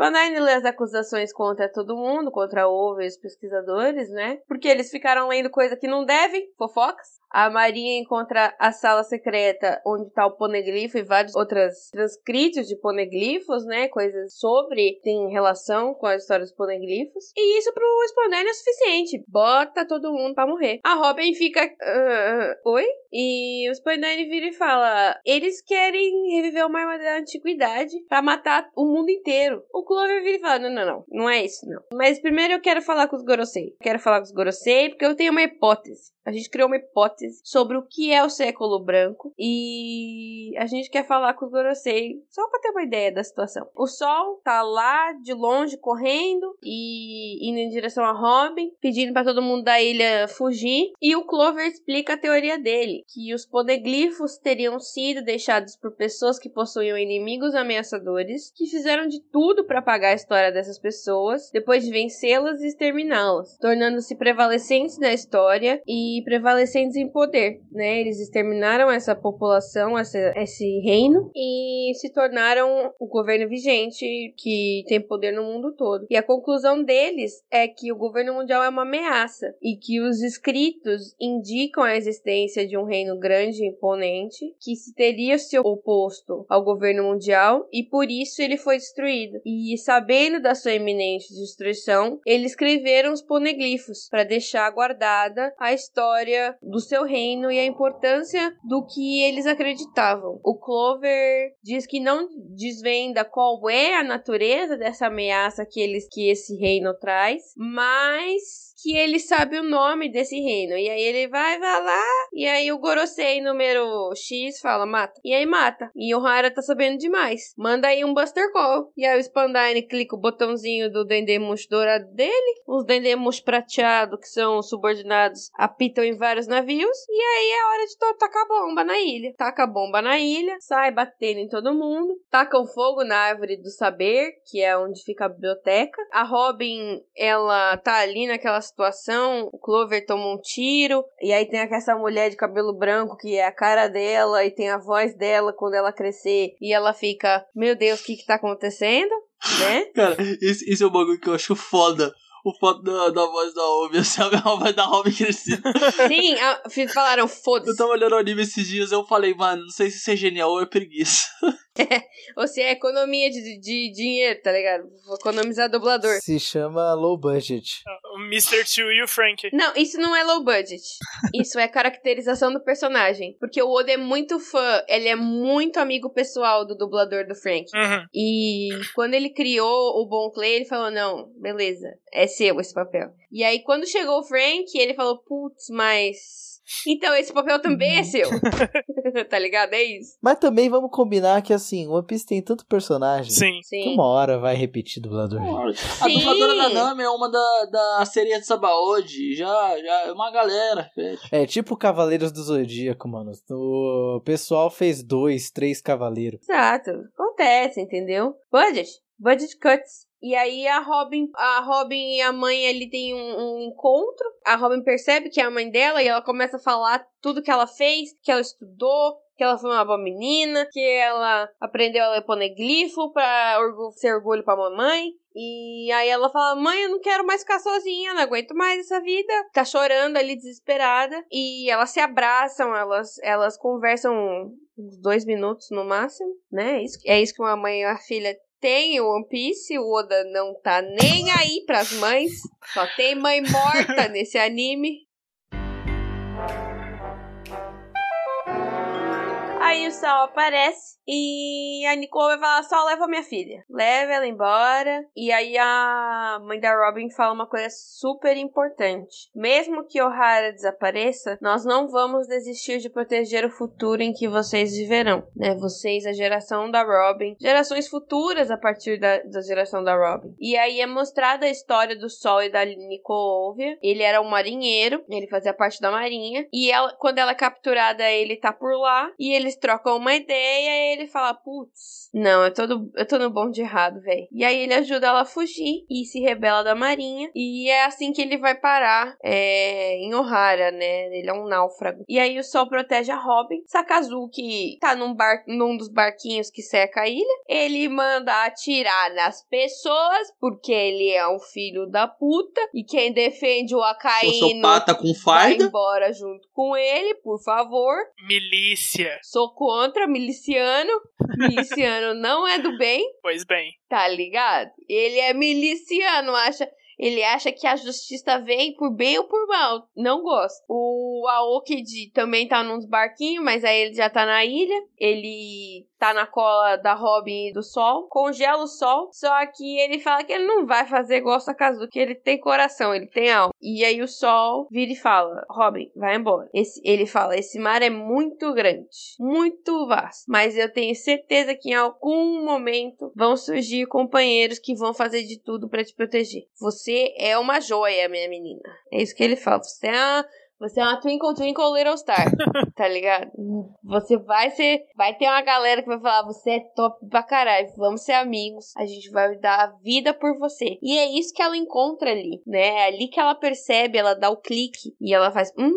Spandine lê as acusações contra todo mundo, contra Ova e os pesquisadores, né? Porque eles ficaram lendo coisa que não devem, fofocas. A Marinha encontra a sala secreta onde tá o poneglifo e vários outros transcritos de poneglifos, né? Coisas sobre, tem relação com a história dos poneglifos. E isso pro Spandine é suficiente. Bota todo mundo pra morrer. A Robin fica... "Ah, oi? E o Spandine vira e fala... Eles querem reviver uma arma da antiguidade pra matar o mundo inteiro. O Clover vira e fala... Não, não, não. Não é isso, não. Mas primeiro eu quero falar com os Gorosei. Quero falar com os Gorosei porque eu tenho uma hipótese. A gente criou uma hipótese sobre o que é o século branco e a gente quer falar com os Gorosei só pra ter uma ideia da situação. O Sol tá lá de longe correndo e indo em direção a Robin, pedindo pra todo mundo da ilha fugir. E o Clover explica a teoria dele, que os poneglifos teriam sido deixados por pessoas que possuíam inimigos ameaçadores, que fizeram de tudo pra apagar a história dessas pessoas, depois de vencê-las e exterminá-las, tornando-se prevalecentes na história e prevalecentes em poder, né? Eles exterminaram essa população, essa, esse reino e se tornaram o governo vigente que tem poder no mundo todo. E a conclusão deles é que o governo mundial é uma ameaça e que os escritos indicam a existência de um reino grande e imponente que se teria se oposto ao governo mundial e por isso ele foi destruído. E sabendo da sua iminente destruição, eles escreveram os poneglifos para deixar guardada a história do seu reino e a importância do que eles acreditavam. O Clover diz que não desvenda qual é a natureza dessa ameaça que eles que esse reino traz, mas que ele sabe o nome desse reino. E aí ele vai, vai lá, e aí o Gorosei número X fala, mata. E aí mata. E o Hara tá sabendo demais. Manda aí um Buster Call. E aí o Spandine clica o botãozinho do Dendemush dourado dele. Os Dendemush prateado, que são subordinados, apitam em vários navios. E aí é hora de tacar bomba na ilha. Taca a bomba na ilha, sai batendo em todo mundo. Tacam fogo na árvore do saber, que é onde fica a biblioteca. A Robin, ela tá ali naquela situação. O Clover toma um tiro. E aí tem essa mulher de cabelo branco, que é a cara dela, e tem a voz dela quando ela crescer. E ela fica, meu Deus, o que que tá acontecendo? Né? Cara, esse, esse é o bagulho que eu acho foda o fato da, da voz da Robin, (laughs) assim, a voz da Robin crescida. Sim, a, falaram, foda-se. Eu tava olhando o anime esses dias eu falei, mano, não sei se isso é genial ou é preguiça. É, (laughs) (laughs) ou se é economia de, de dinheiro, tá ligado? Vou economizar dublador. Se chama low budget. O Mr. Two e o Frank. Não, isso não é low budget. Isso é caracterização do personagem. Porque o Oda é muito fã, ele é muito amigo pessoal do dublador do Frank. Uhum. E quando ele criou o Bon Clay, ele falou: não, beleza, é seu esse papel. E aí, quando chegou o Frank, ele falou: putz, mas então, esse papel também é seu. (laughs) tá ligado? É isso. Mas também vamos combinar que, assim, One Piece tem tanto personagem. Sim. Que uma hora vai repetir dublador. A dubladora da Nami é uma da, da sereia de Sabaody. Já, já é uma galera. É tipo Cavaleiros do Zodíaco, mano. O pessoal fez dois, três cavaleiros. Exato. Acontece, entendeu? Budget. Budget cuts. E aí a Robin, a Robin e a mãe ali tem um, um, encontro. A Robin percebe que é a mãe dela e ela começa a falar tudo que ela fez, que ela estudou, que ela foi uma boa menina, que ela aprendeu a ler poneglifo orgulho, ser orgulho pra mamãe. E aí ela fala: Mãe, eu não quero mais ficar sozinha, não aguento mais essa vida. Tá chorando ali, desesperada. E elas se abraçam, elas, elas conversam uns dois minutos no máximo, né? É isso, é que uma mãe e uma filha tem o One Piece, o Oda não tá nem aí pras mães. Só tem mãe morta (laughs) nesse anime. Aí o Sol aparece e a Nicole vai falar: só leva minha filha. Leva ela embora. E aí a mãe da Robin fala uma coisa super importante. Mesmo que O'Hara desapareça, nós não vamos desistir de proteger o futuro em que vocês viverão. Né? Vocês, a geração da Robin, gerações futuras a partir da, da geração da Robin. E aí é mostrada a história do Sol e da Nicole. Ele era um marinheiro, ele fazia parte da marinha. E ela, quando ela é capturada, ele tá por lá. E eles trocam uma ideia ele fala, putz, não, eu tô, no, eu tô no bonde errado, velho. E aí ele ajuda ela a fugir e se rebela da marinha. E é assim que ele vai parar é, em Ohara, né? Ele é um náufrago. E aí o Sol protege a Robin. Sakazuki tá num, bar, num dos barquinhos que seca a ilha. Ele manda atirar nas pessoas, porque ele é um filho da puta. E quem defende o Akainu com farda. vai embora junto com ele, por favor. Milícia. Sou contra miliciano. Miliciano não é do bem. Pois bem. Tá ligado? Ele é miliciano, acha. Ele acha que a justiça vem por bem ou por mal. Não gosta. O Aokiji também tá nos barquinhos, mas aí ele já tá na ilha. Ele tá na cola da Robin e do Sol, congela o Sol, só que ele fala que ele não vai fazer igual o Sakazuki, ele tem coração, ele tem alma. E aí o Sol vira e fala, Robin, vai embora. Esse, ele fala, esse mar é muito grande, muito vasto, mas eu tenho certeza que em algum momento vão surgir companheiros que vão fazer de tudo para te proteger. Você é uma joia, minha menina. É isso que ele fala, você é uma você é uma Twinkle Twinkle Little Star, (laughs) tá ligado? Você vai ser. Vai ter uma galera que vai falar: você é top pra caralho, vamos ser amigos, a gente vai dar a vida por você. E é isso que ela encontra ali, né? É ali que ela percebe, ela dá o clique e ela faz: hum,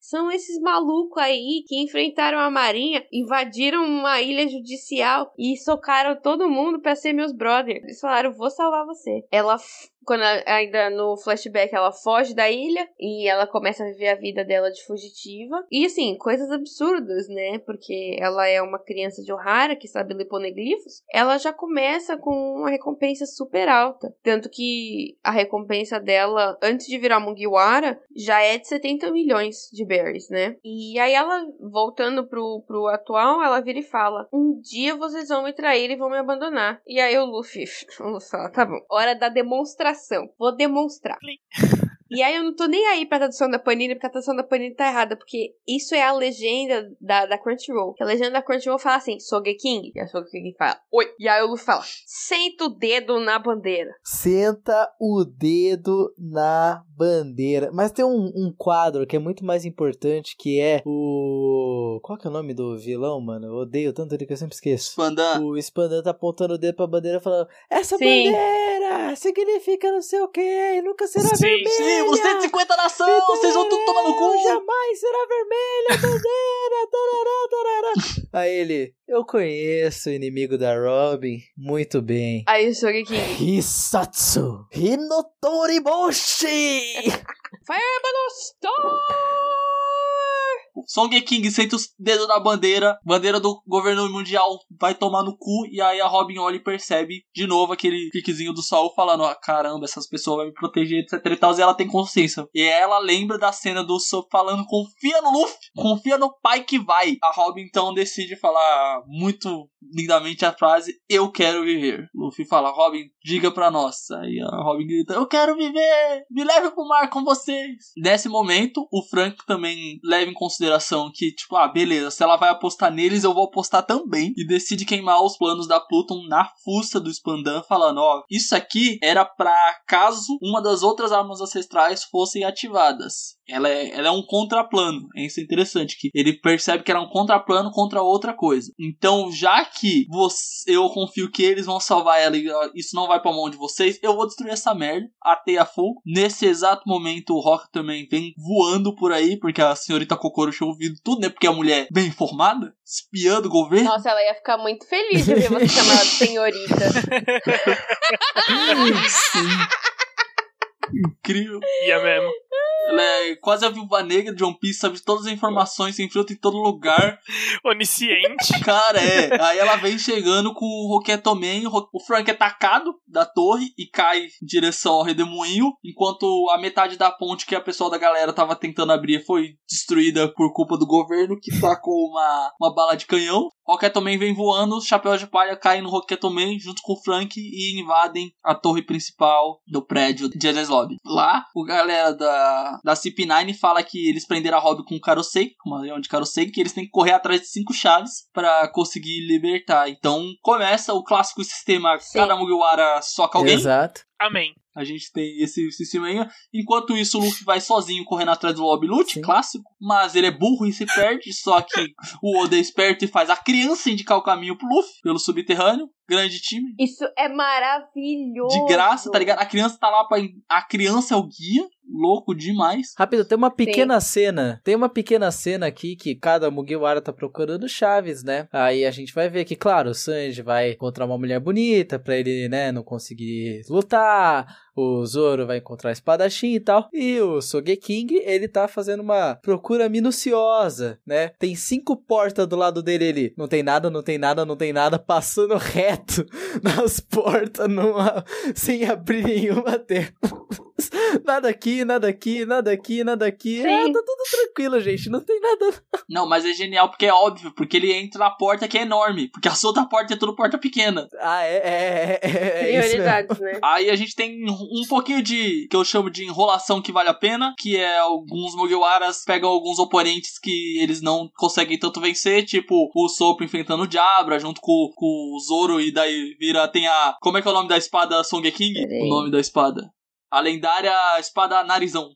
são esses malucos aí que enfrentaram a marinha, invadiram uma ilha judicial e socaram todo mundo para ser meus brothers. Eles falaram: vou salvar você. Ela quando ainda no flashback ela foge da ilha e ela começa a viver a vida dela de fugitiva. E assim, coisas absurdas, né? Porque ela é uma criança de Ohara que sabe ler poneglifos. Ela já começa com uma recompensa super alta. Tanto que a recompensa dela, antes de virar Mugiwara, já é de 70 milhões de berries, né? E aí ela, voltando pro, pro atual, ela vira e fala: Um dia vocês vão me trair e vão me abandonar. E aí o Luffy, (laughs) o Luffy fala: Tá bom, hora da demonstração demonstração. Vou demonstrar. E aí eu não tô nem aí pra tradução da Panini, porque a tradução da Panini tá errada, porque isso é a legenda da, da Crunchyroll. A legenda da Crunchyroll fala assim, Sogeking. E a Sogeking fala, oi. E aí o Luffy fala, senta o dedo na bandeira. Senta o dedo na bandeira. Mas tem um, um quadro que é muito mais importante, que é o... Qual que é o nome do vilão, mano? Eu odeio tanto ele que eu sempre esqueço. Spandan. O Spandan tá apontando o dedo pra bandeira falando Essa Sim. bandeira significa não sei o que, nunca será Sim, vermelha. Sim, os 150 nação, vocês vão tudo tomar no cu. Jamais será vermelha a bandeira. tarará, tarará. Aí ele, eu conheço o inimigo da Robin muito bem. Aí o Sogeking, Hisatsu Hinotoriboshi! (laughs) Fireball Star! Song King senta os dedos na bandeira, bandeira do governo mundial vai tomar no cu, e aí a Robin olha e percebe de novo aquele piquezinho do sol falando: ah, caramba, essas pessoas vão me proteger, etc e tal, e ela tem consciência. E ela lembra da cena do Sop falando: confia no Luffy, confia no pai que vai. A Robin então decide falar muito lindamente a frase: eu quero viver. Luffy fala: Robin, diga pra nós. Aí a Robin grita: eu quero viver, me leve pro mar com vocês. Nesse momento, o Frank também leva em consideração que, tipo, ah, beleza, se ela vai apostar neles, eu vou apostar também. E decide queimar os planos da Pluton na fuça do Spandan, falando: ó, isso aqui era pra caso uma das outras armas ancestrais fossem ativadas. Ela é, ela é um contraplano. É isso interessante, que ele percebe que era um contraplano contra outra coisa. Então, já que você, eu confio que eles vão salvar ela e isso não vai pra mão de vocês, eu vou destruir essa merda, até a fogo. Nesse exato momento, o Rock também vem voando por aí, porque a senhorita Kokoro tinha ouvido tudo, né? Porque a mulher é bem informada, espiando o governo. Nossa, ela ia ficar muito feliz de ver você chamar ela (laughs) de senhorita. (laughs) Incrível. Ia mesmo. Ela é quase a viúva negra de One Piece, sabe de todas as informações, se infiltra em todo lugar. Onisciente. (laughs) Cara, é. Aí ela vem chegando com o Roquetoman, o Frank é tacado da torre e cai em direção ao redemoinho, enquanto a metade da ponte que a pessoa da galera tava tentando abrir foi destruída por culpa do governo, que tacou uma, uma bala de canhão. Rocketoman vem voando, os chapéus de palha caem no Rocketoman junto com o Frank e invadem a torre principal do prédio de Enies Lobby. Lá, o galera da, da CP9 fala que eles prenderam a Robin com o Karosei, com uma leão de Karosei, que eles têm que correr atrás de cinco chaves para conseguir libertar. Então começa o clássico sistema Sim. cada Mugiwara soca alguém. Exato. Amém. A gente tem esse sistema aí. Enquanto isso, o Luffy vai sozinho correndo atrás do Lobby Loot, Sim. clássico. Mas ele é burro e se perde. Só que o Oda é esperto e faz a criança indicar o caminho pro Luffy, pelo subterrâneo. Grande time. Isso é maravilhoso. De graça, tá ligado? A criança tá lá pra. A criança é o guia. Louco demais. Rápido, tem uma pequena cena. Tem uma pequena cena aqui que cada Mugiwara tá procurando chaves, né? Aí a gente vai ver que, claro, o Sanji vai encontrar uma mulher bonita pra ele, né, não conseguir lutar. O Zoro vai encontrar espadachim e tal. E o Sogeking, ele tá fazendo uma procura minuciosa, né? Tem cinco portas do lado dele, ele não tem nada, não tem nada, não tem nada, passando (laughs) reto nas portas numa... sem abrir nenhuma tela. nada aqui, nada aqui, nada aqui, nada aqui. Sim. Ah, tá tudo tranquilo, gente, não tem nada. Não, mas é genial porque é óbvio. Porque ele entra na porta que é enorme. Porque as outras portas é tudo porta pequena. Ah, é, é, é, é, é isso mesmo. Prioridades, né? Aí a gente tem um pouquinho de que eu chamo de enrolação que vale a pena, que é alguns Mugiwaras pegam alguns oponentes que eles não conseguem tanto vencer, tipo o Sop enfrentando o Diabra junto com, com o Zoro e daí vira tem a como é que é o nome da espada Song King? O nome da espada. A lendária espada Narizão.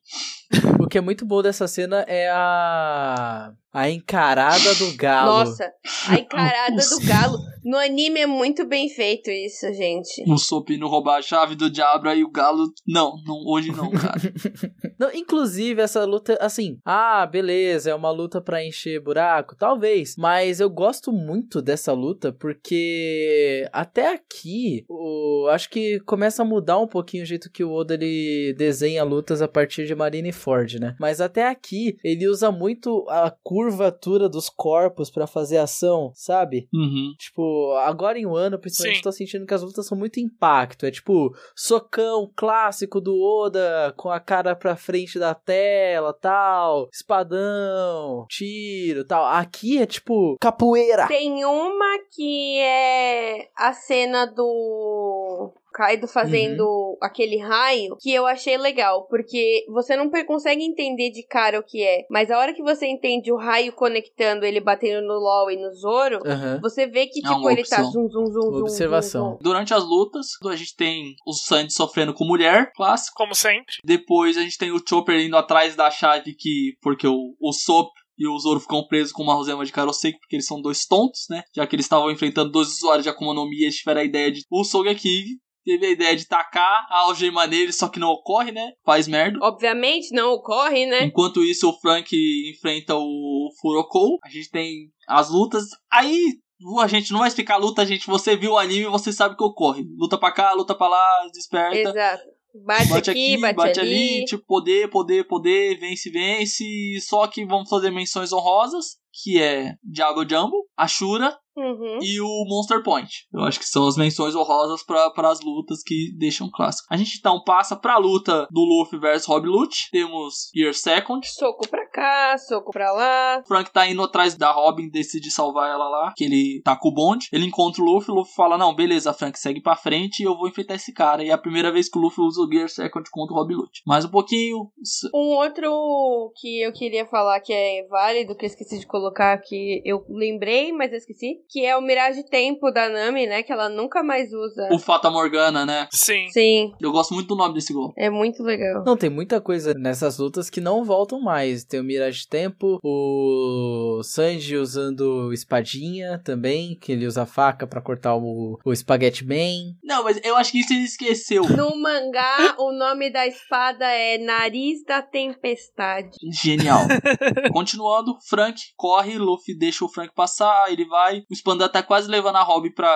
O que é muito bom dessa cena é a. A encarada do galo. Nossa, a encarada do galo. No anime é muito bem feito isso, gente. O Sop não roubar a chave do Diabra e o Galo. Não, não hoje não, cara. (laughs) Não, inclusive, essa luta, assim, ah, beleza, é uma luta pra encher buraco, talvez, mas eu gosto muito dessa luta porque até aqui, o, acho que começa a mudar um pouquinho o jeito que o Oda ele desenha lutas a partir de Marineford, né? Mas até aqui, ele usa muito a curvatura dos corpos pra fazer ação, sabe? Uhum. Tipo, agora em um ano, principalmente, Sim. tô sentindo que as lutas são muito impacto. É tipo, socão clássico do Oda com a cara pra frente da tela, tal, espadão, tiro, tal. Aqui é tipo capoeira. Tem uma que é a cena do Kaido fazendo aquele raio, que eu achei legal, porque você não consegue entender de cara o que é, mas a hora que você entende o raio conectando ele batendo no LOL e no Zoro, Aham. você vê que, É tipo, uma ele tá zum, zum, zum, zum, Observação. zum, zum. Durante as lutas, a gente tem o Sandy sofrendo com mulher, clássico. Como sempre. Depois a gente tem o Chopper indo atrás da chave que. Porque o, o Sop e o Zoro ficam presos com uma rosema de Karoseki, porque eles são dois tontos, né? Já que eles estavam enfrentando dois usuários de Akuma no Mi, eles tiveram a ideia de. O Sogeking teve a ideia de tacar a algema nele, só que não ocorre, né? Faz merda. Obviamente, não ocorre, né? Enquanto isso, o Frank enfrenta o Furokou. A gente tem as lutas. Aí, a gente não vai explicar a luta, gente. Você viu o anime, você sabe o que ocorre. Luta pra cá, luta pra lá, desperta. Exato. Bate, aqui, bate, ali. tipo, poder, poder, poder, vence, vence. Só que vamos fazer menções honrosas, que é Diabo Jumbo, Ashura Uhum. e o Monster Point. Eu acho que são as menções honrosas para as lutas que deixam clássico. A gente então passa pra luta do Luffy versus Rob Lute. Temos Year Second. Soco pra cá, soco pra lá. Frank tá indo atrás da Robin, decide salvar ela lá, que ele tá com o bonde. Ele encontra o Luffy, o Luffy fala, não, beleza, Frank, segue pra frente e eu vou enfrentar esse cara. E é a primeira vez que o Luffy usa o Gear Second contra o Rob Lute. Mais um pouquinho... Um outro que eu queria falar que é válido, que eu esqueci de colocar, que eu lembrei, mas eu esqueci, que é o Mirage Tempo da Nami, né? Que ela nunca mais usa. O Fata Morgana, né? Sim. Sim, Eu gosto muito do nome desse golpe. é muito legal. Não, tem muita coisa nessas lutas que não voltam mais. Tem o Mirage Tempo, o Sanji usando espadinha também, que ele usa a faca pra cortar o, o Spaghetti Man. Não, mas eu acho que isso ele esqueceu. No mangá, o nome da espada é Nariz da Tempestade. Genial. (laughs) Continuando, Frank corre, Luffy deixa o Frank passar, ele vai. O Spanda tá quase levando a Robin para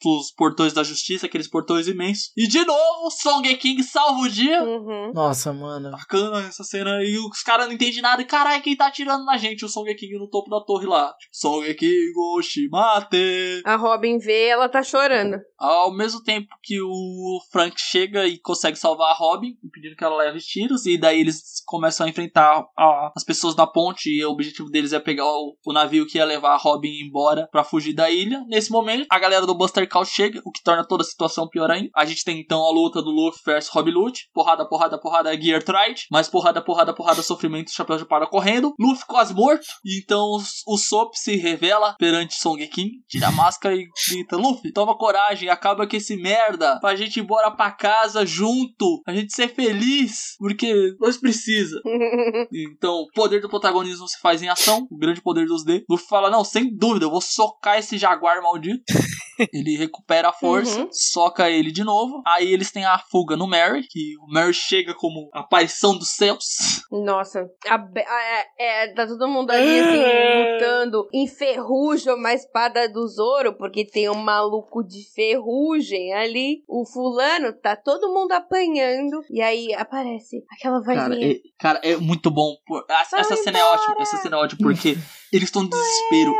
pros portões da justiça, aqueles portões imensos. E de novo, Song King salva o dia. Uhum. Nossa, mano. Bacana essa cena aí, os caras não entendem nada. E caralho, quem tá atirando na gente? O Song King no topo da torre lá. Tipo, Song King, Oshimate. A Robin vê, ela tá chorando. Ao mesmo tempo que o Frank chega e consegue salvar a Robin, impedindo que ela leve tiros, e daí eles começam a enfrentar a- as pessoas na ponte, e o objetivo deles é pegar o, o navio que ia levar a Robin embora pra fugir da ilha. Nesse momento, a galera do Buster Call chega, o que torna toda a situação pior ainda. A gente tem então a luta do Luffy versus Rob Lute, porrada, porrada, porrada, Gear Tride, mais porrada, porrada, porrada, sofrimento, chapéu de palha correndo, Luffy quase morto, e então o Sop se revela perante Song King, tira a máscara e grita, Luffy, toma coragem, acaba com esse merda, pra gente ir embora pra casa junto, a gente ser feliz, porque nós precisa. (laughs) Então, o poder do protagonismo se faz em ação, o grande poder dos D. Luffy fala, não, sem dúvida, eu vou socar esse jaguar maldito. (laughs) Ele recupera a força, Uhum. soca ele de novo. Aí eles têm a fuga no Mary, que o Mary chega como a aparição dos céus. Nossa, a a- é, é, tá todo mundo ali (laughs) assim, lutando. Enferruja uma espada do Zoro, porque tem um maluco de ferrugem ali. O fulano, tá todo mundo apanhando. E aí aparece aquela Cara, vozinha. é, cara, é muito bom. Essa, essa cena é ótima. Essa cena é ótima porque (laughs) eles estão em desespero.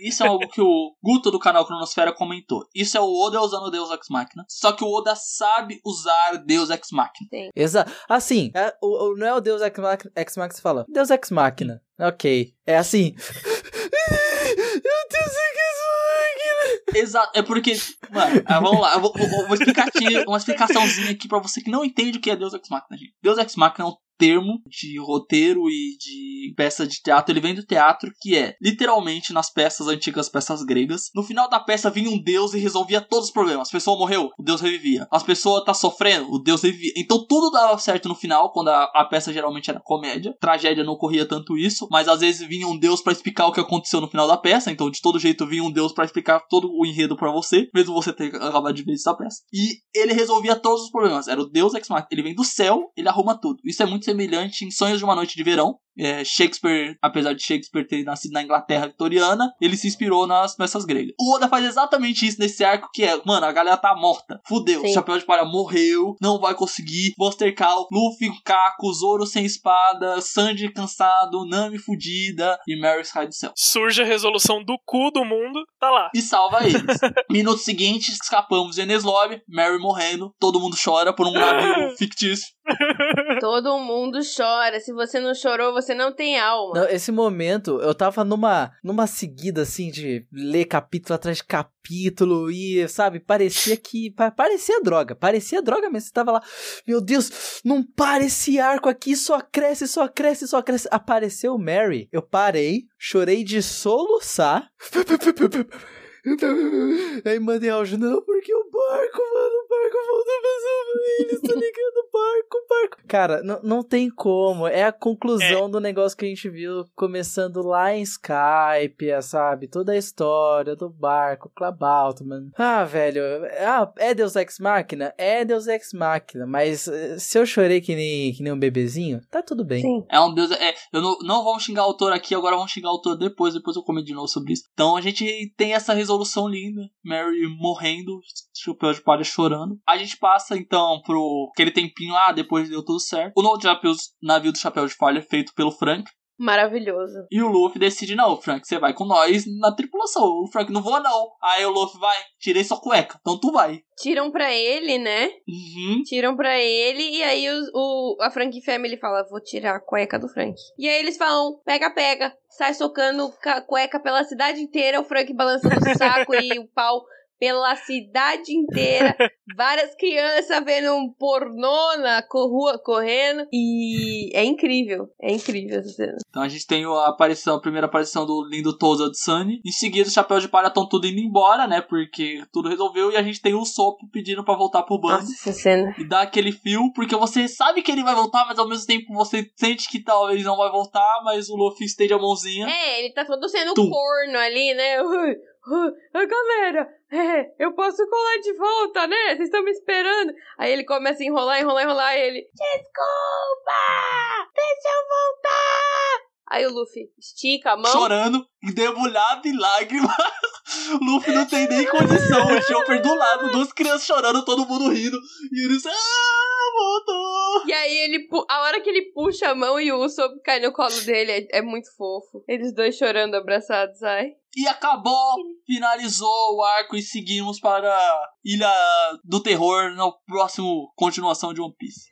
E isso é algo que o Guto do canal Cronosfera comentou. Isso é o Oda usando Deus Ex Machina. Só que o Oda sabe usar Deus Ex Machina. Exato. Assim, é, o, o- não é o Deus Ex Machina, Ex Machina que você fala. Deus Ex Machina. Ok. É assim. (laughs) Meu Deus Ex Machina. Exato. É porque, mano, ah, vamos lá. Eu vou, vou, vou explicar aqui uma explicaçãozinha aqui pra você que não entende o que é Deus Ex Machina, gente. Deus Ex Machina é um termo de roteiro e de peça de teatro, ele vem do teatro, que é literalmente nas peças antigas, peças gregas. No final da peça vinha um deus e resolvia todos os problemas. A pessoa morreu, o deus revivia. As pessoas tá sofrendo, o deus revivia. Então tudo dava certo no final, quando a, a peça geralmente era comédia. Tragédia não ocorria tanto isso, mas às vezes vinha um deus pra explicar o que aconteceu no final da peça. Então de todo jeito vinha um deus pra explicar todo o enredo pra você, mesmo você ter acabado de ver essa peça. E ele resolvia todos os problemas. Era o deus ex machina. Ele vem do céu, ele arruma tudo. Isso é muito semelhante em Sonhos de uma Noite de Verão. É, Shakespeare, apesar de Shakespeare ter nascido na Inglaterra vitoriana, ele se inspirou nas peças gregas. O Oda faz exatamente isso nesse arco que é, mano, a galera tá morta. Fudeu, Sim. Chapéu de Palha morreu, não vai conseguir. Buster Call, Luffy, Kaku, Zoro sem espada, Sanji cansado, Nami fudida e Mary sai do céu. Surge a resolução do cu do mundo, tá lá. E salva eles. (laughs) Minuto seguinte, escapamos de Enes Lobby, Mary morrendo, todo mundo chora por um navio (laughs) fictício. Todo mundo chora. Se você não chorou, você não tem alma. Não, esse momento, eu tava numa, numa seguida, assim, de ler capítulo atrás de capítulo e, sabe, parecia que... pa- parecia droga, parecia droga mesmo. Você tava lá, meu Deus, não para esse arco aqui, só cresce, só cresce, só cresce. Apareceu Mary, eu parei, chorei de soluçar. Aí mandei áudio, não, porque o barco, mano, o barco voltou pra eles, tá ligado? Barco, barco. Cara, não, não tem como. É a conclusão do negócio que a gente viu começando lá em Skype, é, sabe? Toda a história do barco, Clabalto, mano. Ah, velho. Ah, é Deus Ex Machina? É Deus Ex Machina. Mas eh, se eu chorei que nem, que nem um bebezinho, tá tudo bem. Sim. É um deus. É, eu não, não vamos xingar o autor aqui, agora vamos xingar o autor depois, depois eu comento de novo sobre isso. Então a gente tem essa resolução linda. Mary morrendo, chapéu de palha chorando. A gente passa então pro aquele tempinho, ah, depois deu tudo certo. O novo navio do chapéu de palha é feito pelo Frank. Maravilhoso. E o Luffy decide, não, Frank, você vai com nós na tripulação. O Frank, não vou não. Aí o Luffy, vai, tirei sua cueca, então tu vai. Tiram pra ele, né? Uhum. Tiram pra ele e aí o, o- a Frank Family fala, vou tirar a cueca do Frank. E aí eles falam, pega, pega. Sai socando ca- cueca pela cidade inteira, o Frank balançando o saco e o pau pela cidade inteira. (laughs) Várias crianças vendo um pornô na rua correndo. E é incrível. É incrível essa cena. Então a gente tem a aparição, a primeira aparição do lindo Toza de Sunny. Em seguida, os chapéus de palha estão tudo indo embora, né? Porque tudo resolveu. E a gente tem o Sop pedindo pra voltar pro bando. Nossa, essa cena. E dá aquele fio, porque você sabe que ele vai voltar, mas ao mesmo tempo você sente que talvez não vai voltar, mas o Luffy estende a mãozinha. É, ele tá todo sendo Tum. corno ali, né? Ui, (laughs) ah, galera, é, eu posso colar de volta, né? Vocês estão me esperando. Aí ele começa a enrolar, enrolar, enrolar. Ele, desculpa, deixa eu voltar. Aí o Luffy estica a mão. Chorando, debulhado em lágrimas. (laughs) Luffy não tem nem condição. O Chopper do lado, duas crianças chorando, todo mundo rindo. E eles, ah, voltou. E aí ele, a hora que ele puxa a mão e o Usopp cai no colo dele, é, é muito fofo. Eles dois chorando abraçados, ai. E acabou, finalizou o arco e seguimos para Ilha do Terror na próximo continuação de One Piece.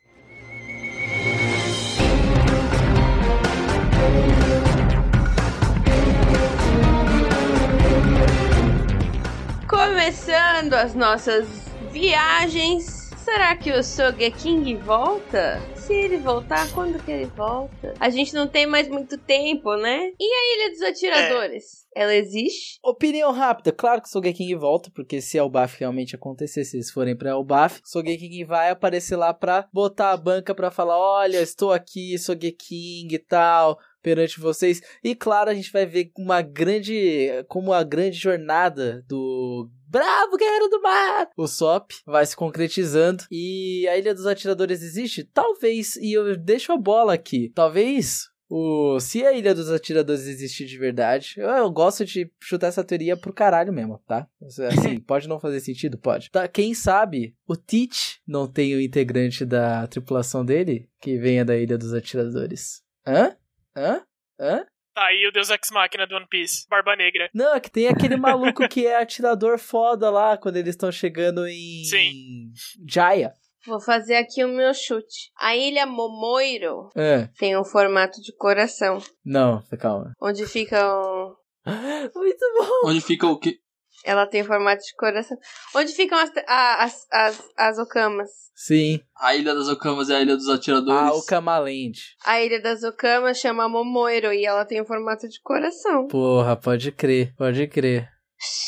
Começando as nossas viagens. Será que o Sogeking volta? Se ele voltar, quando que ele volta? A gente não tem mais muito tempo, né? E a Ilha dos Atiradores? Ela existe? Opinião rápida, claro que o Sogeking volta, porque se Elbaf realmente acontecer, se eles forem pra Elbaf, Sogeking vai aparecer lá pra botar a banca pra falar, olha, estou aqui, Sogeking e tal, perante vocês. E claro, a gente vai ver uma grande, como a grande jornada do Bravo Guerreiro do Mar! O SOP vai se concretizando e a Ilha dos Atiradores existe? Talvez, e eu deixo a bola aqui. Talvez o, se a Ilha dos Atiradores existir de verdade, eu, eu gosto de chutar essa teoria pro caralho mesmo, tá? Assim, (laughs) pode não fazer sentido? Pode. Tá, quem sabe o Teach não tem o integrante da tripulação dele que venha da Ilha dos Atiradores. Hã? Hã? Hã? Tá aí o Deus Ex Machina do One Piece, Barba Negra. Não, é que tem aquele (laughs) maluco que é atirador foda lá quando eles estão chegando em Sim. Jaya. Vou fazer aqui o meu chute. A Ilha Momoiro É. tem um formato de coração, Não, calma. onde ficam (gasps) Muito bom. Onde fica o que? Ela tem formato de coração. Onde ficam as, a- as, as, as okamas? Sim. A Ilha das Okamas e a Ilha dos Atiradores. Ah, o Kamaland. A Ilha das Okamas chama Momoiro e ela tem o formato de coração. Porra, pode crer, pode crer.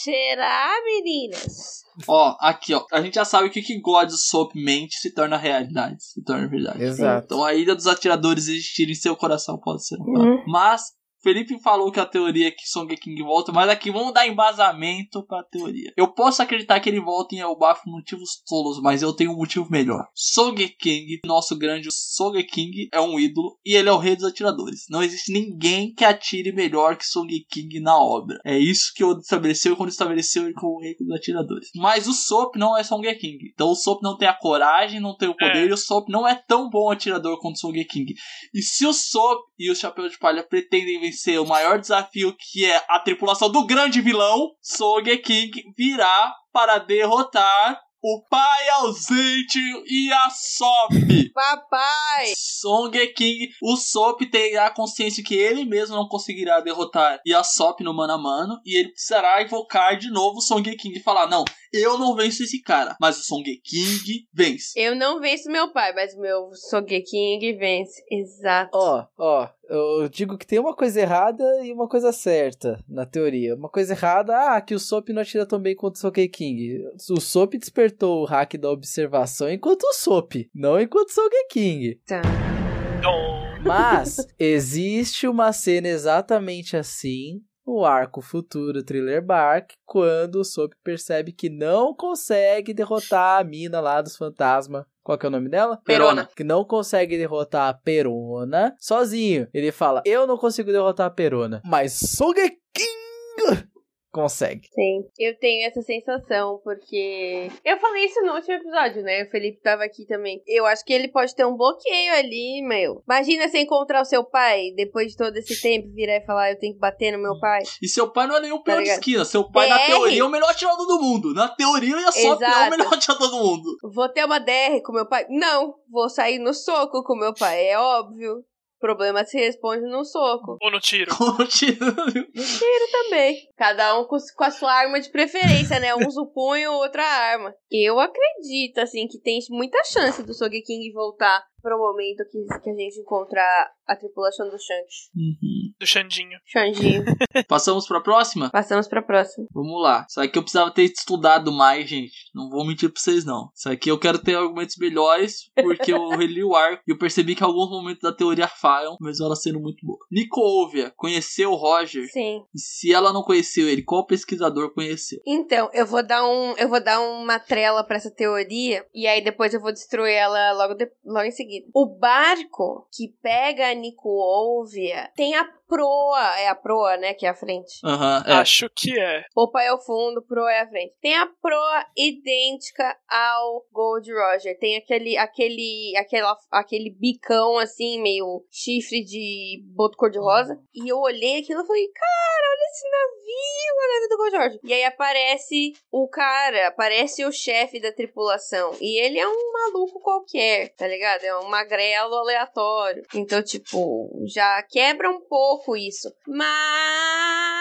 Será, meninas? Ó, aqui, ó. A gente já sabe que o que God Soap mente se torna realidade. Se torna verdade. Exato. Então a Ilha dos Atiradores existir em seu coração pode ser um. Uhum. Mas Felipe falou que a teoria é que Song King volta, mas aqui vamos dar embasamento pra teoria. Eu posso acreditar que ele volta em Elbaf por motivos tolos, mas eu tenho um motivo melhor. Song King, nosso grande Song King, é um ídolo e ele é o rei dos atiradores. Não existe ninguém que atire melhor que Song King na obra. É isso que o estabeleceu quando estabeleceu ele como o rei dos atiradores. Mas o Sop não é Song King. Então o Sop não tem a coragem, não tem o poder É. e o Sop não é tão bom atirador quanto o Song King. E se o Sop e o Chapéu de Palha pretendem vencer o maior desafio que é a tripulação do grande vilão, Sogeking virá para derrotar o pai ausente e a Sop. (laughs) Papai! Song King, o Sop terá a consciência que ele mesmo não conseguirá derrotar e a Sop no mano a mano, e ele precisará invocar de novo o Song King e falar: Não, eu não venço esse cara, mas o Song King vence. Eu não venço meu pai, mas meu Sogeking vence. Exato. Ó, ó, eu digo que tem uma coisa errada e uma coisa certa na teoria. Uma coisa errada, ah, que o Sop não atira tão bem quanto o Soge King. O Sop despertou o hack da observação enquanto o Sop, não enquanto o Soge King. Tá. Mas existe uma cena exatamente assim no arco futuro Thriller Bark, quando o Sop percebe que não consegue derrotar a mina lá dos fantasmas. Qual que é o nome dela? Perona. Que não consegue derrotar a Perona sozinho. Ele fala: Eu não consigo derrotar a Perona, mas Sogeking consegue. Sim, eu tenho essa sensação, porque. Eu falei isso no último episódio, né? O Felipe tava aqui também. Eu acho que ele pode ter um bloqueio ali, meu. Imagina você encontrar o seu pai depois de todo esse tempo, virar e falar: Eu tenho que bater no meu pai. E seu pai não é nenhum peão de ligado? esquina. Seu pai, na DR. teoria, é o melhor atirador do mundo. Na teoria, ele é só é o Exato. melhor atirador do mundo. Vou ter uma DR com meu pai? Não, vou sair no soco com meu pai, é óbvio. O problema se responde no soco. ou no tiro. Continuando. Tiro também. Cada um com, com a sua arma de preferência, né? Uns o punho, outra arma. Eu acredito, assim, que tem muita chance do Sogeking voltar pro momento que, que a gente encontrar a tripulação do Shanks. Uhum. Do Xandinho. Xandinho. (laughs) Passamos pra próxima? Passamos pra próxima. Vamos lá. Isso aqui eu precisava ter estudado mais, gente. Não vou mentir pra vocês, não. Isso aqui eu quero ter argumentos melhores, porque eu reli o arco e eu percebi que alguns momentos da teoria falham, mas ela sendo muito boa. Nico Ovia conheceu o Roger? Sim. E se ela não conheceu ele, qual pesquisador conheceu? Então, eu vou dar um, eu vou dar uma trela pra essa teoria e aí depois eu vou destruir ela logo, de- logo em seguida. O barco que pega a Nicoovia tem a proa, é a proa, né, que é a frente. Aham, é. Acho que é. Popa é o fundo, proa é a frente. Tem a proa idêntica ao Gold Roger. Tem aquele, aquele, aquela, aquele bicão assim, meio chifre de boto cor-de-rosa. E eu olhei aquilo e falei, cara, olha esse navio, o navio do Gold Roger. E aí aparece o cara, aparece o chefe da tripulação. E ele é um maluco qualquer, tá ligado? É um magrelo aleatório. Então, tipo, já quebra um pouco isso. Mas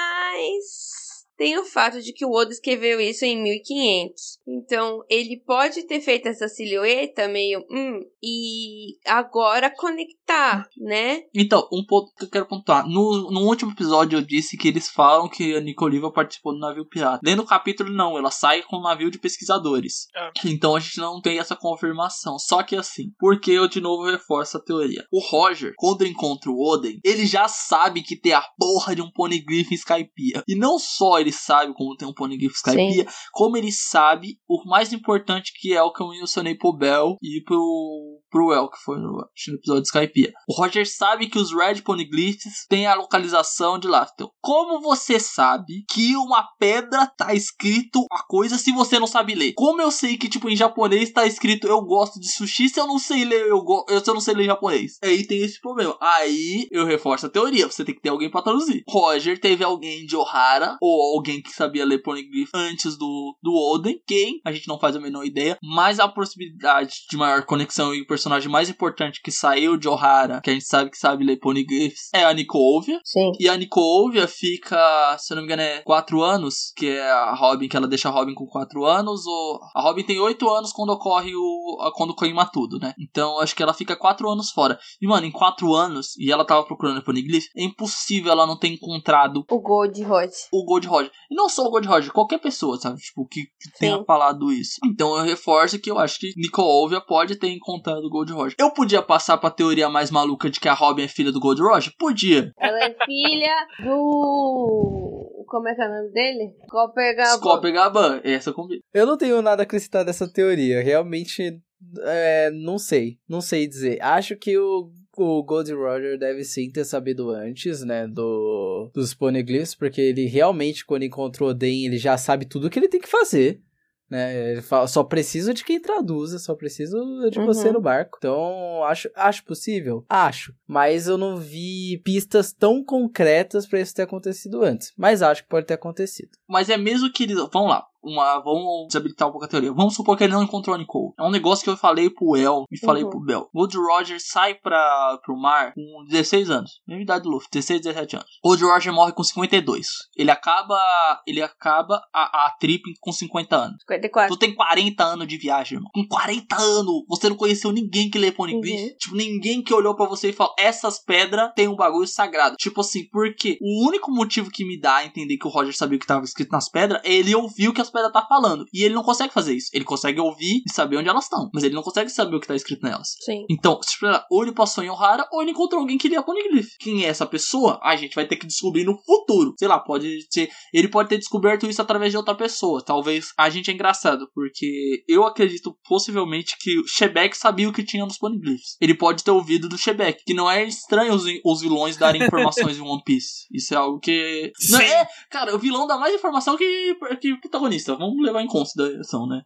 tem o fato de que o Oda escreveu isso em 1500. Então, ele pode ter feito essa silhueta meio, hum, e agora conectar, né? Então, um ponto que eu quero pontuar. No, no último episódio eu disse que eles falam que a Nicoliva participou do navio pirata. Dentro do capítulo, não. Ela sai com um navio de pesquisadores. Ah. Então a gente não tem essa confirmação. Só que assim, porque eu de novo reforço a teoria. O Roger, quando encontra o Oden, ele já sabe que tem a porra de um Poneglyph em Skypiea. E não só ele sabe como tem um Poneglyph em Skypiea, como ele sabe o mais importante que é o que eu mencionei pro Bell e pro, pro El, que foi no, no episódio de Skypiea. O Roger sabe que os Red Poneglyphs têm a localização de Laftel. Como você sabe que uma pedra tá escrito a coisa se você não sabe ler? Como eu sei que, tipo, em japonês tá escrito eu gosto de sushi se eu não sei ler, eu, go eu, se eu não sei ler japonês? Aí tem esse problema. Aí eu reforço a teoria, você tem que ter alguém pra traduzir. Roger teve alguém de Ohara, ou alguém que sabia ler Poneglyph antes do, do Oden. Quem? A gente não faz a menor ideia. Mas a possibilidade de maior conexão e o personagem mais importante que saiu de Ohara, que a gente sabe que sabe ler Poneglyphs, é a Nikovia. Sim. E a Nikovia fica, se eu não me engano, é 4 anos, que é a Robin, que ela deixa a Robin com 4 anos, ou a Robin tem 8 anos quando ocorre o. quando queima tudo, né? Então acho que ela fica 4 anos fora. E, mano, em 4 anos, e ela tava procurando Poneglyph, é impossível ela não ter encontrado O Gold Rod. o Gold Roger. E não só o Gold Roger, qualquer pessoa, sabe? Tipo, que, que tenha Sim. falado isso. Então eu reforço que eu acho que Nicolovia pode ter encontrado o Gold Roger. Eu podia passar pra teoria mais maluca de que a Robin é filha do Gold Roger? Podia. Ela é filha do. Como é que é o nome dele? Coppergabon. Scopper Gaban, essa combina. Eu não tenho nada a acrescentar dessa teoria. Realmente, é, não sei. Não sei dizer. Acho que o, o Gold Roger deve sim ter sabido antes, né, do, dos Poneglyphs, porque ele realmente, quando encontrou o ele já sabe tudo o que ele tem que fazer. Né? Ele fala, só preciso de quem traduza, só preciso de Uhum. você no barco. Então, acho, acho possível? Acho. Mas eu não vi pistas tão concretas pra isso ter acontecido antes. Mas acho que pode ter acontecido. Mas é mesmo que eles. Vamos lá. Uma. Vamos desabilitar um pouco a teoria. Vamos supor que ele não encontrou a Nicole. É um negócio que eu falei pro El e falei Uhum. pro Bel. Woody Rogers sai pra, pro mar com 16 anos. Mesma idade do Luffy, 16, 17 anos. Woody Rogers morre com 52. Ele acaba. Ele acaba a, a trip com 50 anos. 54. Tu tem 40 anos de viagem, irmão. Com 40 anos, você não conheceu ninguém que lê Poneglyph. Uhum. Tipo, ninguém que olhou pra você e falou: essas pedras têm um bagulho sagrado. Tipo assim, porque o único motivo que me dá a entender que o Roger sabia o que tava escrito nas pedras é ele ouvir o que as pedras tá falando. E ele não consegue fazer isso. Ele consegue ouvir e saber onde elas estão. Mas ele não consegue saber o que tá escrito nelas. Sim. Então, tipo, ou ele passou em Ohara, ou ele encontrou alguém que lia Poneglyph. Quem é essa pessoa? A gente vai ter que descobrir no futuro. Sei lá, pode ser. Ele pode ter descoberto isso através de outra pessoa. Talvez a gente é engraçado, porque eu acredito possivelmente que o Shebek sabia o que tinha nos Poneglyphs. Ele pode ter ouvido do Shebek, que não é estranho os, os vilões darem informações em One Piece. Isso é algo que. Não Sim. é, cara, o vilão dá mais informação que, que o protagonista. Vamos levar em consideração, né?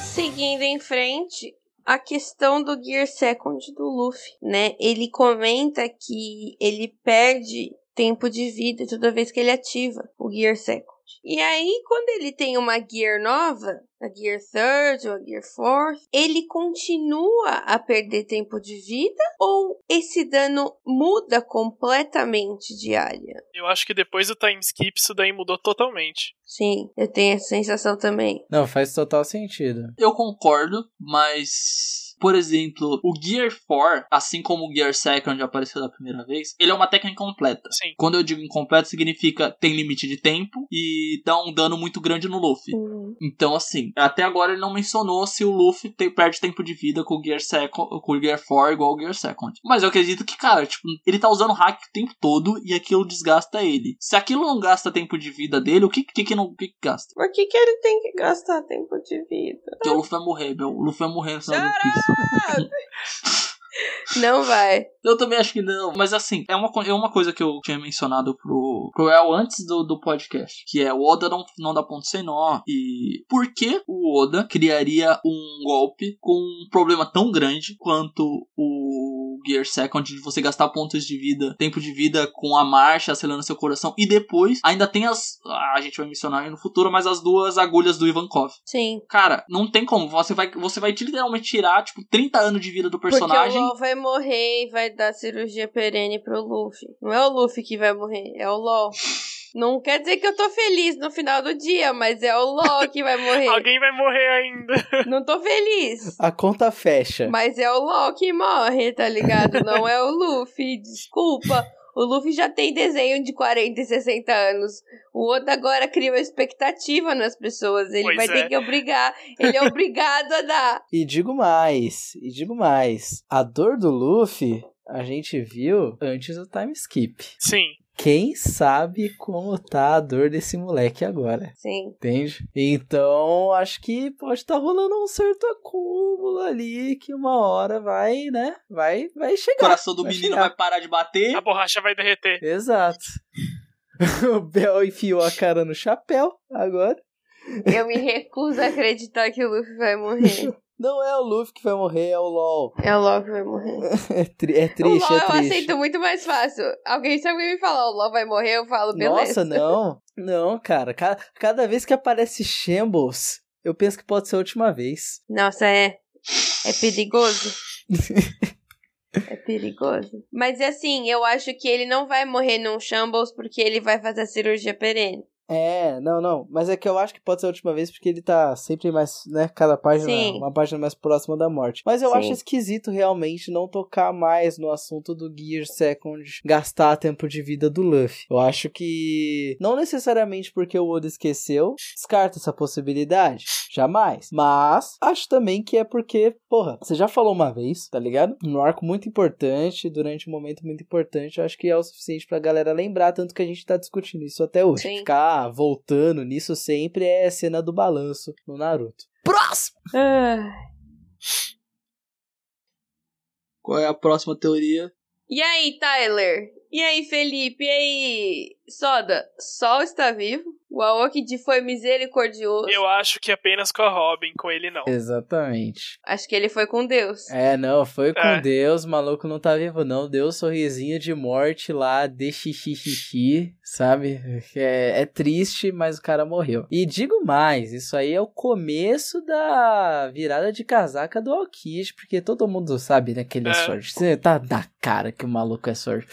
Seguindo em frente, a questão do Gear Second do Luffy, né? Ele comenta que ele perde tempo de vida toda vez que ele ativa o Gear Second. E aí, quando ele tem uma Gear nova, a Gear Third ou a Gear Fourth, ele continua a perder tempo de vida ou esse dano muda completamente de área? Eu acho que depois do time skip isso daí mudou totalmente. Sim, eu tenho essa sensação também. Não, faz total sentido. Eu concordo, mas. Por exemplo, o Gear 4, assim como o Gear Second apareceu da primeira vez, ele é uma técnica incompleta. Sim. Quando eu digo incompleta, significa tem limite de tempo e dá um dano muito grande no Luffy. Uhum. Então, assim, até agora ele não mencionou se o Luffy te- perde tempo de vida com o Gear Second, com o Gear 4 igual o Gear Second. Mas eu acredito que, cara, tipo, ele tá usando hack o tempo todo e aquilo desgasta ele. Se aquilo não gasta tempo de vida dele, o que que, que não o que, que gasta? Por que, que ele tem que gastar tempo de vida? Porque o Luffy vai morrer, meu. O Luffy vai morrer no final do (laughs) (laughs) Piece. Não vai. Eu também acho que não. Mas assim, é uma, é uma coisa que eu tinha mencionado pro, pro El antes do, do podcast. Que é o Oda não, não dá ponto sem nó. E por que o Oda criaria um golpe com um problema tão grande quanto o Gear Second de você gastar pontos de vida, tempo de vida com a marcha acelerando seu coração. E depois ainda tem as. ah, A gente vai mencionar aí no futuro, mas as duas agulhas do Ivankov. Sim. Cara, não tem como. Você vai, você vai literalmente tirar, tipo, 30 anos de vida do personagem. O LOL vai morrer e vai dar cirurgia perene pro Luffy. Não é o Luffy que vai morrer, é o LOL. Não quer dizer que eu tô feliz no final do dia, mas é o LOL que vai (laughs) morrer. Alguém vai morrer ainda. (laughs) Não tô feliz. A conta fecha. Mas é o LOL que morre, tá ligado? Não é o Luffy. Desculpa. O Luffy já tem desenho de 40 e 60 anos. O Oda agora cria uma expectativa nas pessoas. Ele Pois vai é. ter que obrigar. Ele é obrigado a dar. (laughs) E digo mais, e digo mais. A dor do Luffy, a gente viu antes do time skip. Sim. Quem sabe como tá a dor desse moleque agora? Sim. Entende? Então, acho que pode estar rolando um certo acúmulo ali que uma hora vai, né? Vai, vai O chegar. coração do vai menino chegar. vai parar de bater. A borracha vai derreter. Exato. (laughs) o Bel enfiou a cara no chapéu agora. Eu me recuso a acreditar que o Luffy vai morrer. (laughs) Não é o Luffy que vai morrer, é o LOL. (laughs) É o LOL que vai morrer. É, tri- é o triste, LOL é eu triste. aceito muito mais fácil. Alguém, se alguém me falar o LOL vai morrer, eu falo, beleza. Nossa, (laughs) não. Não, cara. Cada, cada vez que aparece Shambles, eu penso que pode ser a última vez. Nossa, é. É perigoso. É perigoso. Mas assim, eu acho que ele não vai morrer num Shambles porque ele vai fazer a cirurgia perene. É, não, não. Mas é que eu acho que pode ser a última vez porque ele tá sempre mais, né? Cada página, Sim. uma página mais próxima da morte. Mas eu Sim. acho esquisito realmente não tocar mais no assunto do Gear Second gastar tempo de vida do Luffy. Eu acho que não necessariamente porque o Oda esqueceu, descarta essa possibilidade. Jamais. Mas acho também que é porque, porra, você já falou uma vez, tá ligado? Num arco muito importante, durante um momento muito importante, eu acho que é o suficiente pra galera lembrar, tanto que a gente tá discutindo isso até hoje. Sim. Ficar voltando nisso sempre é cena do balanço no Naruto. Próximo! Ah. Qual é a próxima teoria? E aí, Tyler? E aí, Felipe? E aí, Soda? Sol está vivo? O Aokiji foi misericordioso. Eu acho que apenas com a Robin, com ele não. Exatamente. Acho que ele foi com Deus. É, não, foi com É. Deus, o maluco não tá vivo não, deu um sorrisinho de morte lá, de xixi, sabe? É, é triste, mas o cara morreu. E digo mais, isso aí é o começo da virada de casaca do Aokiji, porque todo mundo sabe, né, que ele é, É. sorte. Você tá da cara que o maluco é sorte.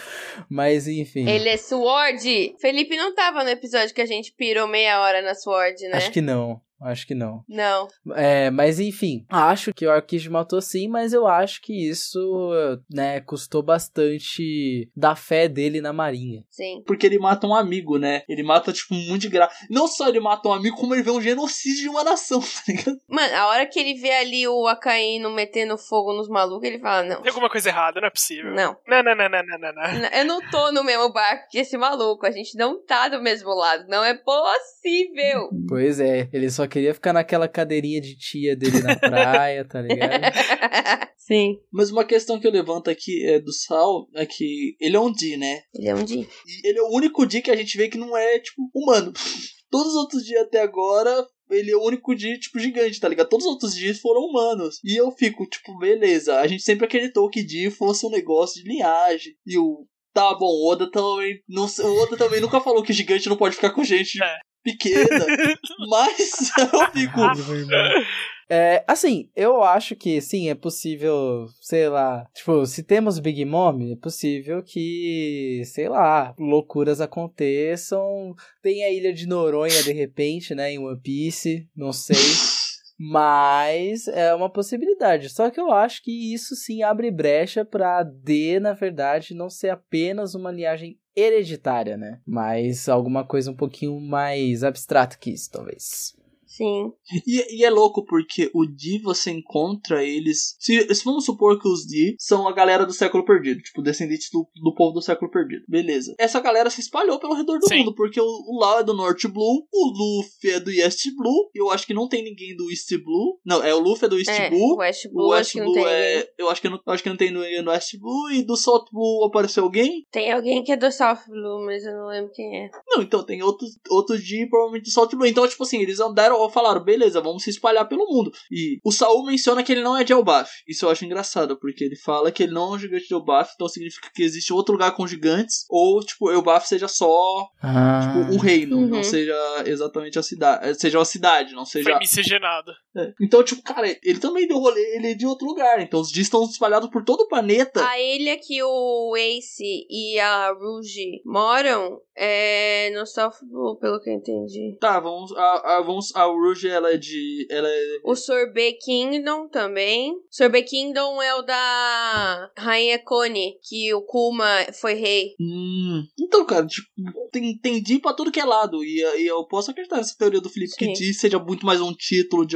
Mas enfim. Ele é Sword. Felipe não tava no episódio que a gente pirou meia hora na Sword, né? Acho que não. Acho que não. Não. É, mas enfim, acho que o Aokiji matou sim, mas eu acho que isso, né, custou bastante da fé dele na marinha. Sim. Porque ele mata um amigo, né? Ele mata, tipo, muito de graça. Não só ele mata um amigo, como ele vê um genocídio de uma nação, (laughs) tá ligado? Mano, a hora que ele vê ali o Akainu metendo fogo nos malucos, ele fala: Não. Tem alguma coisa errada, não é possível. Não. Não, não, não, não, não, não, Eu não tô no mesmo barco que esse maluco. A gente não tá do mesmo lado. Não é possível. Pois é, ele só queria ficar naquela cadeirinha de tia dele na praia, tá ligado? (laughs) Sim. Mas uma questão que eu levanto aqui é do Sal é que ele é um D, né? Ele é um dia. E ele é o único D que a gente vê que não é, tipo, humano. (laughs) Todos os outros dias até agora, ele é o único D, tipo, gigante, tá ligado? Todos os outros dias foram humanos. E eu fico, tipo, beleza. A gente sempre acreditou que D fosse um negócio de linhagem. E o. Tá bom, o Oda também. Não, o Oda também nunca falou que gigante não pode ficar com gente É. pequena. (laughs) mas eu fico. É, assim, eu acho que sim, é possível, sei lá, tipo, se temos Big Mom, é possível que, sei lá, loucuras aconteçam. Tem a ilha de Noronha de repente, né, em One Piece, não sei. Mas é uma possibilidade. Só que eu acho que isso sim abre brecha pra D, na verdade, não ser apenas uma linhagem hereditária, né? Mas alguma coisa um pouquinho mais abstrata que isso, talvez. Sim. E, e é louco porque o D você encontra eles. Se, se vamos supor que os D são a galera do século perdido, tipo, descendentes do, do povo do século perdido. Beleza. Essa galera se espalhou pelo redor do Sim. mundo, porque o, o Lau é do North Blue, o Luffy é do East Blue, eu acho que não tem ninguém do East Blue. Não, é o Luffy é do East É, Blue. o West O Blue, West acho que não Blue tem é. Eu acho que, não, acho que não tem ninguém no West Blue. E do South Blue apareceu alguém? Tem alguém que é do South Blue, mas eu não lembro quem é. Não, então tem outros outro de provavelmente do Salt Blue. Então, tipo assim, eles andaram falaram, beleza, vamos se espalhar pelo mundo. E o Saul menciona que ele não é de Elbaf. Isso eu acho engraçado, porque ele fala que ele não é um gigante de Elbaf, então significa que existe outro lugar com gigantes, ou, tipo, Elbaf seja só Ah, tipo, o reino, Uhum. não seja exatamente a cidade. Seja uma cidade, não seja. Foi miscigenado. É. Então, tipo, cara, ele também deu rolê, ele é de outro lugar. Então os dias estão espalhados por todo o planeta. A ilha que o Ace e a Rouge moram é no South Blue, pelo que eu entendi. Tá, vamos. A, a, vamos, a Rouge, ela é de. Ela é. O Sorbet Kingdom também. Sorbet Kingdom é o da Rainha Connie, que o Kuma foi rei. Hum. Então, cara, tipo, tem, tem D pra tudo que é lado. E, e eu posso acreditar nessa teoria do Felipe que Sim. D seja muito mais um título de,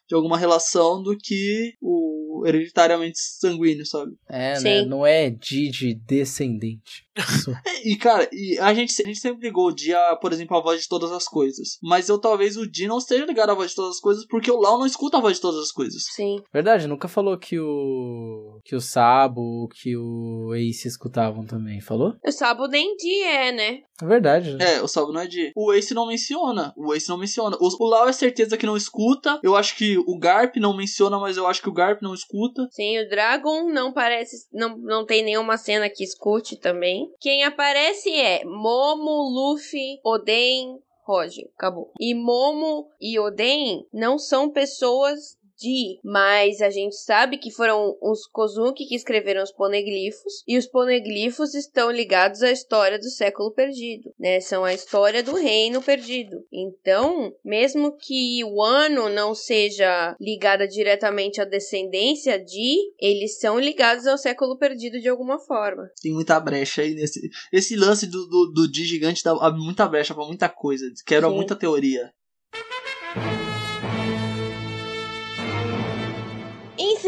de alguma relação do que o hereditariamente sanguíneo, sabe? É, né? Sim. Não é de, de descendente. Isso. (laughs) E, cara, e a gente, a gente sempre ligou o D a, por exemplo, a voz de todas as coisas. Mas eu talvez o D não esteja ligado à voz de todas as coisas porque o Lau não escuta a voz de todas as coisas. Sim. Verdade, nunca falou que o. que o Sabo, que o Ace escutavam também. Falou? O Sabo nem de é, né? É verdade. né? É, o Salvo não é de. O Ace não menciona. O Ace não menciona. O, o Lau é certeza que não escuta. Eu acho que o Garp não menciona, mas eu acho que o Garp não escuta. Sim, o Dragon não parece. Não, não tem nenhuma cena que escute também. Quem aparece é Momo, Luffy, Oden, Roger. Acabou. E Momo e Oden não são pessoas de, mas a gente sabe que foram os Kozuki que escreveram os poneglifos e os poneglifos estão ligados à história do século perdido, né? São a história do reino perdido. Então, mesmo que o ano não seja ligada diretamente à descendência de, eles são ligados ao século perdido de alguma forma. Tem muita brecha aí nesse. Esse lance do, do, do D gigante dá, muita brecha pra muita coisa. Quebra Sim. muita teoria.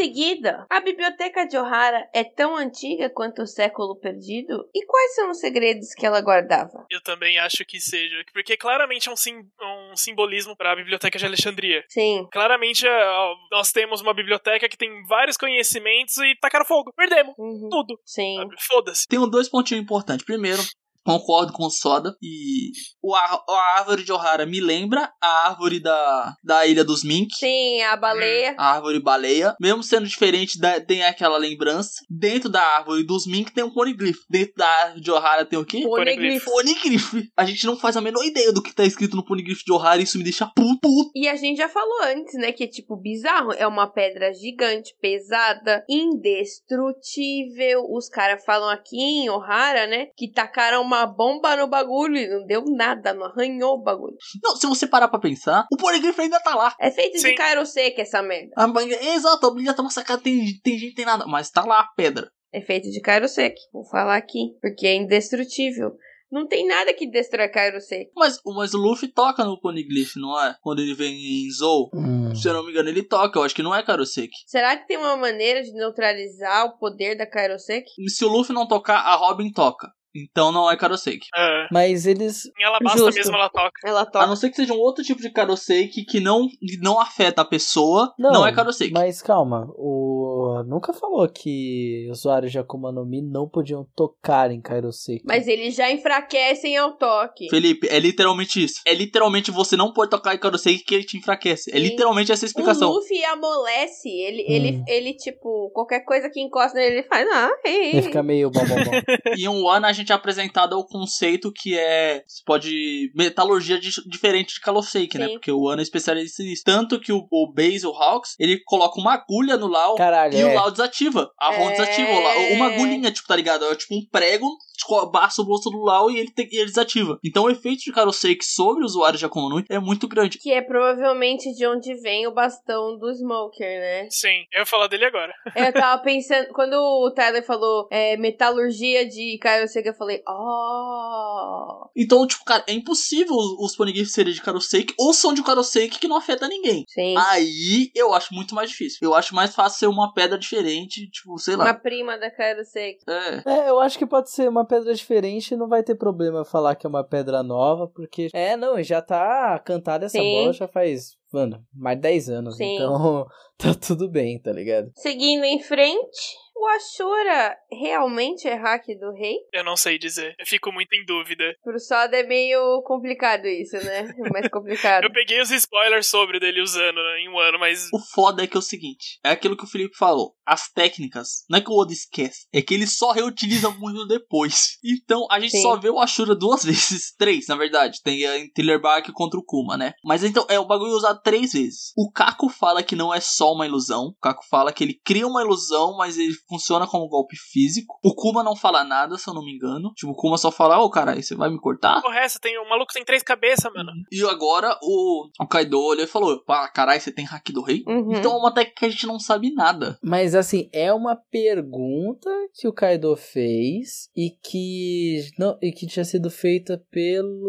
Seguida, a biblioteca de Ohara é tão antiga quanto o século perdido? E quais são os segredos que ela guardava? Eu também acho que seja. Porque claramente é um, sim- um simbolismo para a biblioteca de Alexandria. Sim. Claramente, ó, nós temos uma biblioteca que tem vários conhecimentos e tacaram fogo. Perdemos Uhum. tudo. Sim. Foda-se. Tenho dois pontinhos importantes. Primeiro, concordo com o Soda. E o ar- a árvore de Ohara me lembra a árvore da, da Ilha dos Mink. Sim, a baleia. A árvore baleia. Mesmo sendo diferente, da- tem aquela lembrança. Dentro da árvore dos Mink tem um poneglyph. Dentro da árvore de Ohara tem o quê? Poneglyph. Poneglyph. A gente não faz a menor ideia do que tá escrito no poneglyph de Ohara e isso me deixa puto. puto. E a gente já falou antes, né? Que é tipo bizarro. É uma pedra gigante, pesada, indestrutível. Os caras falam aqui em Ohara, né? Que tacaram uma bomba no bagulho e não deu nada, não arranhou o bagulho. Não, se você parar pra pensar, o poneglyph ainda tá lá. É feito Sim. de Kairosek essa merda. A mãe- Exato, a brilha tá massacrada, tem, tem gente, tem nada. Mas tá lá a pedra. É feito de Kairosek. Vou falar aqui. Porque é indestrutível. Não tem nada que destrói Kairosek. Mas, mas o Luffy toca no poneglyph, não é? Quando ele vem em Zou. Hum. Se eu não me engano, ele toca. Eu acho que não é Karoseki. Será que tem uma maneira de neutralizar o poder da Kairosek? Se o Luffy não tocar, a Robin toca. Então não é Karoseki. É. Mas eles. Em Alabasta Justo. mesmo ela toca. Ela A toca. não ser que seja um outro tipo de Karoseki que não, que não afeta a pessoa, não, é Karoseki. Mas calma, o nunca falou que usuários de Akuma no Mi não podiam tocar em Kairoseki. Mas eles já enfraquecem ao toque. Felipe, é literalmente isso. É literalmente você não pode tocar em Karoseki que ele te enfraquece. É Sim. literalmente essa O explicação. Luffy amolece. Ele, ele, Hum. ele, tipo, qualquer coisa que encosta nele, ele faz. Ah, ei, Ele fica meio bom, bom, bom. (laughs) E em um ano a gente é apresentado ao conceito que é. Você pode. Metalurgia di- diferente de Karoseki, né? Porque o ano é especialista nisso. Tanto que o, o Base, o Hawks, ele coloca uma agulha no Lau Caralho, e é. o Lau desativa. A Ron É. desativa. o Lau- Uma agulhinha, tipo, tá ligado? É tipo um prego, tipo, basta o bolso do Lau e ele, tem- e ele desativa. Então o efeito de Karoseki sobre o usuário de Mi é muito grande. Que é provavelmente de onde vem o bastão do Smoker, né? Sim, eu ia falar dele agora. Eu tava pensando, quando o Tyler falou é, metalurgia de Kairosek, eu falei, oh. Então, tipo, cara, é impossível os, Poneglyphs serem de Karoseki ou são de Karoseki que não afeta ninguém. Sim. Aí eu acho muito mais difícil. Eu acho mais fácil ser uma pedra diferente, tipo, sei lá. Uma prima da Kairosek. É. É, eu acho que pode ser uma pedra diferente e não vai ter problema falar que é uma pedra nova, porque. É, não, já tá cantada essa Sim. bola já faz, mano, mais de 10 anos. Sim. Então (laughs) tá tudo bem, tá ligado? Seguindo em frente, o Ashura realmente é hack do rei? Eu não sei dizer. Eu fico muito em dúvida. Pro Soda é meio complicado isso, né? É mais complicado. (laughs) Eu peguei os spoilers sobre dele usando né, em um ano, mas O foda é que é o seguinte: é aquilo que o Felipe falou. As técnicas, não é que o Oda esquece, é que ele só reutiliza muito depois. Então a gente Sim. só vê o Ashura duas (laughs) vezes. Três, na verdade. Tem a Thriller Bark contra o Kuma, né? Mas então é o bagulho usado três vezes. O Kako fala que não é só uma ilusão. O Kako fala que ele cria uma ilusão, mas ele funciona como golpe físico. O Kuma não fala nada, se eu não me engano. Tipo, o Kuma só fala: Ô caralho, você vai me cortar? porra, essa tem o maluco tem três cabeças, mano. E agora o, o Kaido olhou e falou: Pá, caralho, você tem hack do rei? Uhum. Então é uma técnica que a gente não sabe nada. Mas assim, é uma pergunta que o Kaido fez e que não e que tinha sido feita pelo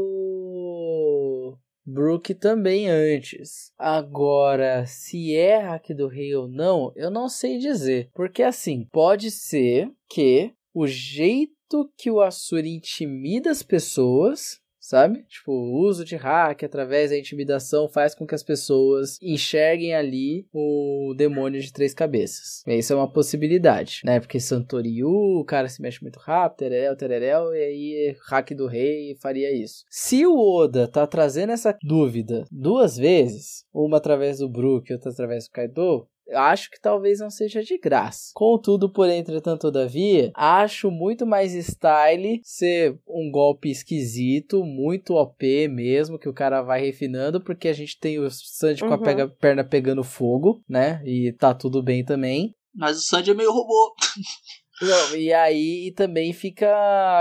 Brook também antes. Agora, se é hack do rei ou não, eu não sei dizer, porque assim, pode ser que o jeito que o Asura intimida as pessoas sabe? Tipo, o uso de hack através da intimidação faz com que as pessoas enxerguem ali o demônio de três cabeças. E isso é uma possibilidade, né? Porque Santoriu, o cara se mexe muito rápido, tererel, tererel, e aí hack do rei faria isso. Se o Oda tá trazendo essa dúvida duas vezes, uma através do Brook e outra através do Kaido, acho que talvez não seja de graça. Contudo, por entretanto, todavia, acho muito mais style ser um golpe esquisito, muito OP mesmo, que o cara vai refinando, porque a gente tem o Sanji com a Uhum. pega- perna pegando fogo, né? E tá tudo bem também. Mas o Sanji é meio robô. Não, e aí também fica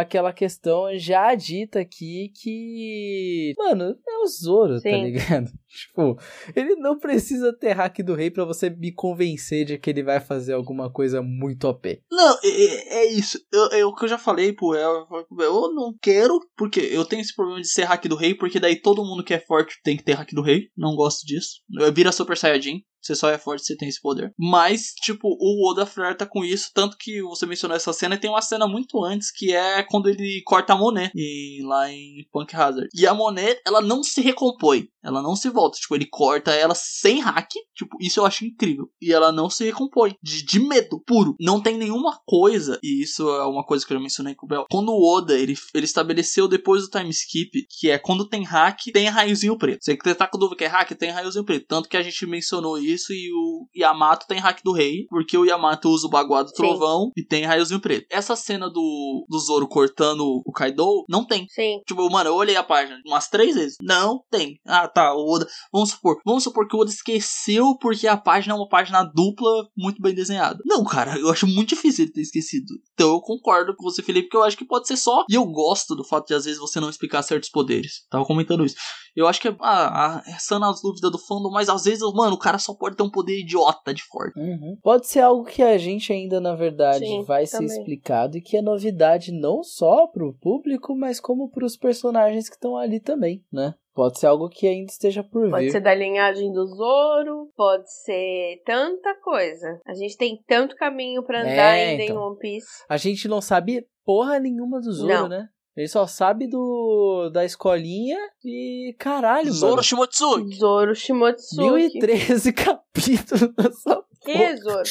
aquela questão já dita aqui que. Mano, é o Zoro, tá Sim. ligado? Tipo, ele não precisa ter hack do rei pra você me convencer de que ele vai fazer alguma coisa muito OP. Não, é, é- é isso. Eu, é o que eu já falei pro El. El, Eu não quero, porque eu tenho esse problema de ser hack do rei, porque daí todo mundo que é forte tem que ter hack do rei. Não gosto disso. Vira Super Saiyajin. Você só é forte se tem esse poder. Mas, tipo, o Oda flerta com isso, tanto que você mencionou essa cena, e tem uma cena muito antes, que é quando ele corta a Monet e, lá em Punk Hazard. E a Monet, ela não se recompõe. Ela não se volta. Tipo, ele corta ela sem hack. Tipo, isso eu acho incrível. E ela não se recompõe. De, de medo puro. Não tem nenhuma coisa. E isso é uma coisa que eu já mencionei com o Bel. Quando o Oda, ele, ele estabeleceu depois do time skip, que é quando tem hack, tem raiozinho preto. Você que tá com dúvida que é hack, tem raiozinho preto. Tanto que a gente mencionou isso e o Yamato tem hack do rei. Porque o Yamato usa o baguado do trovão e tem raiozinho preto. Essa cena do, do Zoro cortando o Kaido, não tem. Sim. Tipo, mano, eu olhei a página umas três vezes. Não, tem. Ah, tá. O Oda. Vamos supor. Vamos supor que o Oda esqueceu porque a página é uma página dupla muito bem desenhada. Não, cara, eu acho muito difícil ele ter esquecido. Então eu concordo com você, Felipe, que eu acho que pode ser só. E eu gosto do fato de às vezes você não explicar certos poderes. Tava comentando isso. Eu acho que é ah, são as dúvidas do fandom, mas às vezes, mano, o cara só pode ter um poder idiota de forte. Uhum. Pode ser algo que a gente ainda, na verdade, Sim, vai também. ser explicado e que é novidade não só pro público, mas como pros personagens que estão ali também, né? Pode ser algo que ainda esteja por Pode vir. ser da linhagem do Zoro, pode ser tanta coisa. A gente tem tanto caminho pra andar É, ainda então. em One Piece. A gente não sabe porra nenhuma do Zoro, Não. né? Ele só sabe do da escolinha e caralho, Zoro mano. Shimotsuki. Zoro Shimotsuki. 1013 (laughs) capítulos dessa Que, Zoro?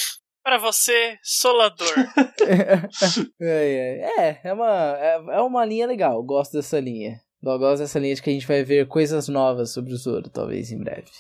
Pra você, solador. (laughs) é, é, é, é uma, é, é uma linha legal. Gosto dessa linha. Eu gosto dessa linha de que a gente vai ver coisas novas sobre o Zoro, talvez em breve.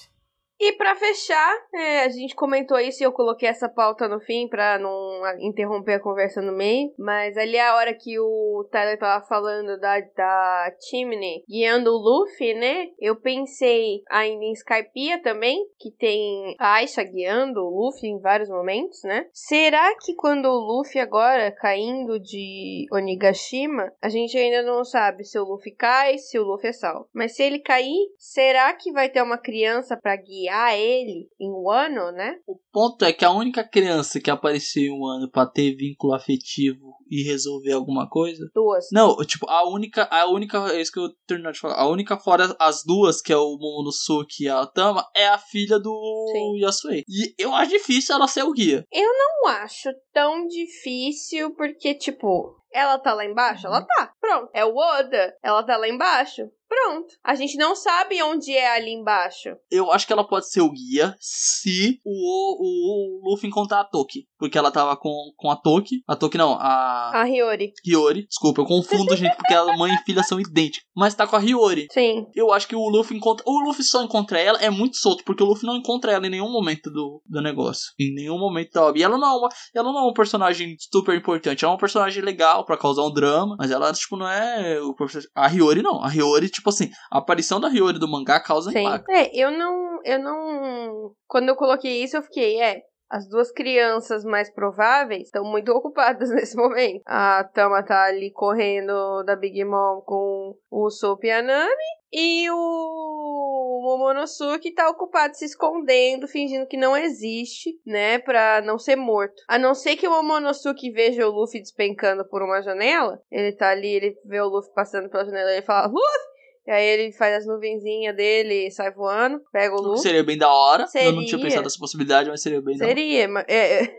E pra fechar, é, a gente comentou isso e eu coloquei essa pauta no fim pra não interromper a conversa no meio. Mas ali a hora que o Tyler tava falando da, da Chimney guiando o Luffy, né? Eu pensei ainda em Skypiea também, que tem a Aisha guiando o Luffy em vários momentos, né? Será que quando o Luffy agora caindo de Onigashima, a gente ainda não sabe se o Luffy cai, se o Luffy é salvo. Mas se ele cair, será que vai ter uma criança pra guiar ele em Wano, né? O ponto é que a única criança que apareceu em um ano pra ter vínculo afetivo e resolver alguma coisa. Duas. Não, tipo, a única. A única. É isso que eu terminei de falar. A única fora as duas, que é o Momonosuke e a Tama, é a filha do Sim. Yasue. E eu acho difícil ela ser o guia. Não acho tão difícil, porque, tipo, ela tá lá embaixo? Ela tá. Pronto. É o Oda? Ela tá lá embaixo? Pronto. A gente não sabe onde é ali embaixo. Eu acho que ela pode ser o guia se o, o, o Luffy encontrar a Toki. Porque ela tava com, com a Toki. A Toki não, a A Hiyori. Hiyori. Desculpa, eu confundo, gente, porque a mãe e filha são idênticas. Mas tá com a Hiyori. Sim. Eu acho que o Luffy encontra. O Luffy só encontra ela é muito solto, porque o Luffy não encontra ela em nenhum momento do, do negócio. Em nenhum momento da obra. E ela não, é uma, ela não é um personagem super importante. Ela é um personagem legal pra causar um drama. Mas ela, tipo, não é. O, perso- a Hiyori não. A Hiyori, tipo assim, a aparição da Hiyori do mangá causa Sim. impacto. É, eu não. Eu não. Quando eu coloquei isso, eu fiquei, é. As duas crianças mais prováveis estão muito (laughs) ocupadas nesse momento. A Tama tá ali correndo da Big Mom com o Soap e Nami. E o Momonosuke tá ocupado se escondendo, fingindo que não existe, né? Pra não ser morto. A não ser que o Momonosuke veja o Luffy despencando por uma janela. Ele tá ali, ele vê o Luffy passando pela janela e ele fala: Luffy! E aí ele faz as nuvenzinhas dele e sai voando, pega o O que Luffy. Seria bem da hora. Eu não tinha Seria. pensado nessa possibilidade, mas seria bem da hora. Seria, mas. É, é.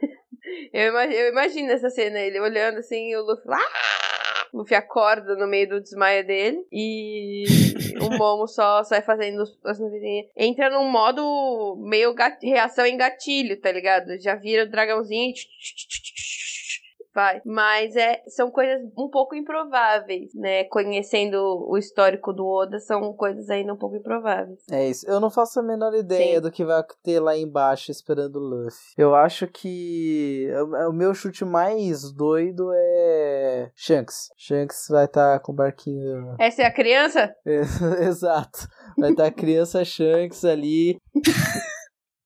(laughs) eu, ima- eu imagino essa cena, ele olhando assim e o Luffy. O Luffy acorda no meio do desmaio dele e o (laughs) Momo só sai fazendo as nuvenzinhas. Entra num modo meio gat- reação em gatilho, tá ligado? Já vira o dragãozinho e. Vai. Mas é, são coisas um pouco improváveis, né? Conhecendo o histórico do Oda, são coisas ainda um pouco improváveis. É isso. Eu não faço a menor ideia Sim. do que vai ter lá embaixo esperando o Luffy. Eu acho que o meu chute mais doido é Shanks. Shanks vai estar com o barquinho. Essa é a criança? (laughs) Exato. Vai estar a criança Shanks ali. (laughs)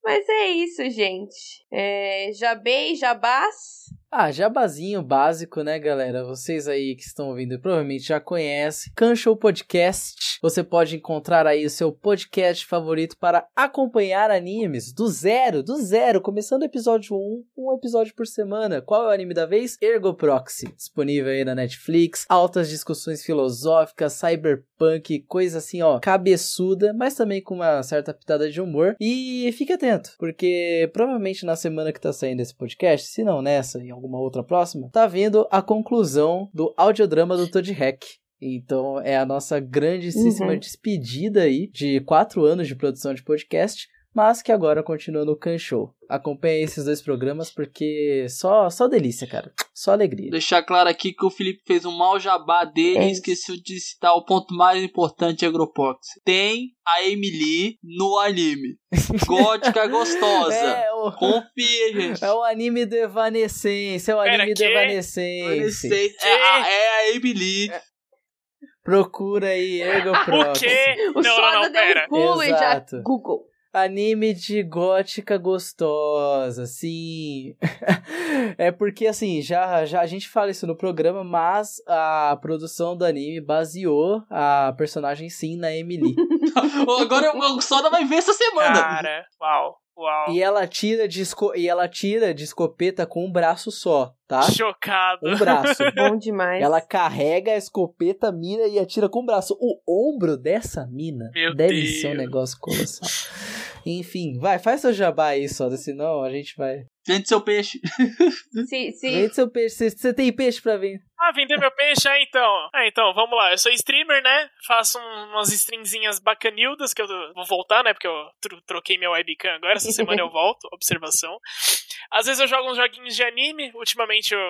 Mas é isso, gente. É, Jabei, Jabás. Ah, jabazinho básico, né, galera? Vocês aí que estão ouvindo provavelmente já conhecem. Canshow Podcast. Você pode encontrar aí o seu podcast favorito para acompanhar animes do zero, do zero, começando o episódio 1, um episódio por semana. Qual é o anime da vez? Ergo Proxy. Disponível aí na Netflix. Altas discussões filosóficas, cyberpunk, coisa assim, ó, cabeçuda, mas também com uma certa pitada de humor. E fique atento, porque provavelmente na semana que tá saindo esse podcast, se não nessa, em alguma outra próxima, tá vindo a conclusão do audiodrama do Todd Hack. Então é a nossa grandíssima Uhum. despedida aí de quatro anos de produção de podcast, mas que agora continua no Can Show. Acompanhe esses dois programas porque só só delícia, cara. Só alegria. Deixar claro aqui que o Felipe fez um mau jabá dele É e esqueceu de citar o ponto mais importante de Agropox. Tem a Emily no anime. (laughs) Gótica gostosa. É o, Confia, gente. é o anime do Evanescence, é o Pera, anime do quê? Evanescence. É a, é a Emily. Procura aí, Ergo (laughs) O quê? O Não, não, não, pera. Exato. Google. Anime de gótica gostosa, sim. (laughs) é porque assim, já, já a gente fala isso no programa, mas a produção do anime baseou a personagem sim na Emily. (laughs) Agora o Soda vai ver essa semana. Cara, uau, uau. e ela tira de esco... e ela tira de escopeta com um braço só, tá? Chocado. Um braço. (laughs) Bom demais. Ela carrega a escopeta, mira e atira com o braço. O ombro dessa mina Meu deve Deus. ser um negócio colossal. Enfim, vai, faz seu jabá aí, só, senão a gente vai. Vende seu peixe. (laughs) Se, se, Vende seu peixe. Você- tem peixe pra vender? Ah, vender meu peixe? Ah, então. Ah, então, vamos lá. Eu sou streamer, né? Faço um- umas streamzinhas bacanildas, que eu vou voltar, né? Porque eu tro- troquei meu webcam agora. Essa semana eu (laughs) volto. Observação. Às vezes eu jogo uns joguinhos de anime. Ultimamente eu,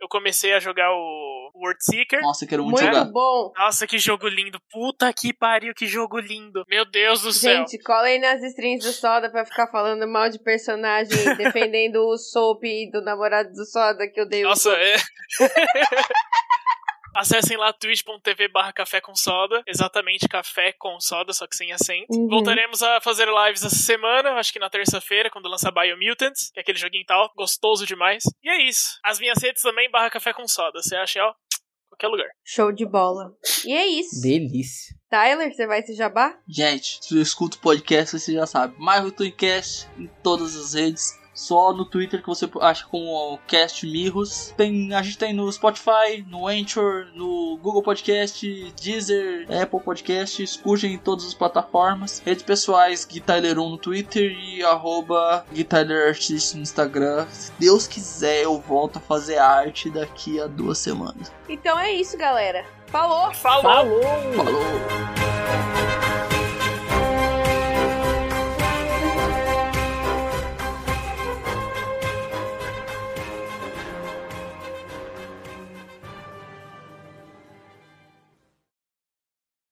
eu comecei a jogar o World Seeker. Nossa, eu quero muito, muito jogar. bom. Nossa, que jogo lindo. Puta que pariu, que jogo lindo. Meu Deus do céu. Gente, cola aí nas strings do Soda pra ficar falando mal de personagem, (laughs) defendendo o Soap do namorado do Soda que eu dei o Nossa, é. (laughs) Acessem lá twitch.tv barra café com soda. Exatamente café com soda, só que sem acento. Uhum. Voltaremos a fazer lives essa semana, acho que na terça-feira, quando lançar Biomutants, que é aquele joguinho tal, gostoso demais. E é isso. As minhas redes também, barra café com soda. Você acha, ó, qualquer lugar. Show de bola. E é isso. Delícia. Tyler, você vai se jabar? Gente, se você escuta o podcast, você já sabe. Mais o Twicast em todas as redes. Só no Twitter que você acha com o Cast Mirros. Tem, a gente tem no Spotify, no Anchor, no Google Podcast, Deezer, Apple Podcast. Escutem em todas as plataformas. Redes pessoais, Guitarleron no Twitter e arroba GuitarlerArtist no Instagram. Se Deus quiser, eu volto a fazer arte daqui a duas semanas. Então é isso, galera. Falou! Falou! Falou! Falou!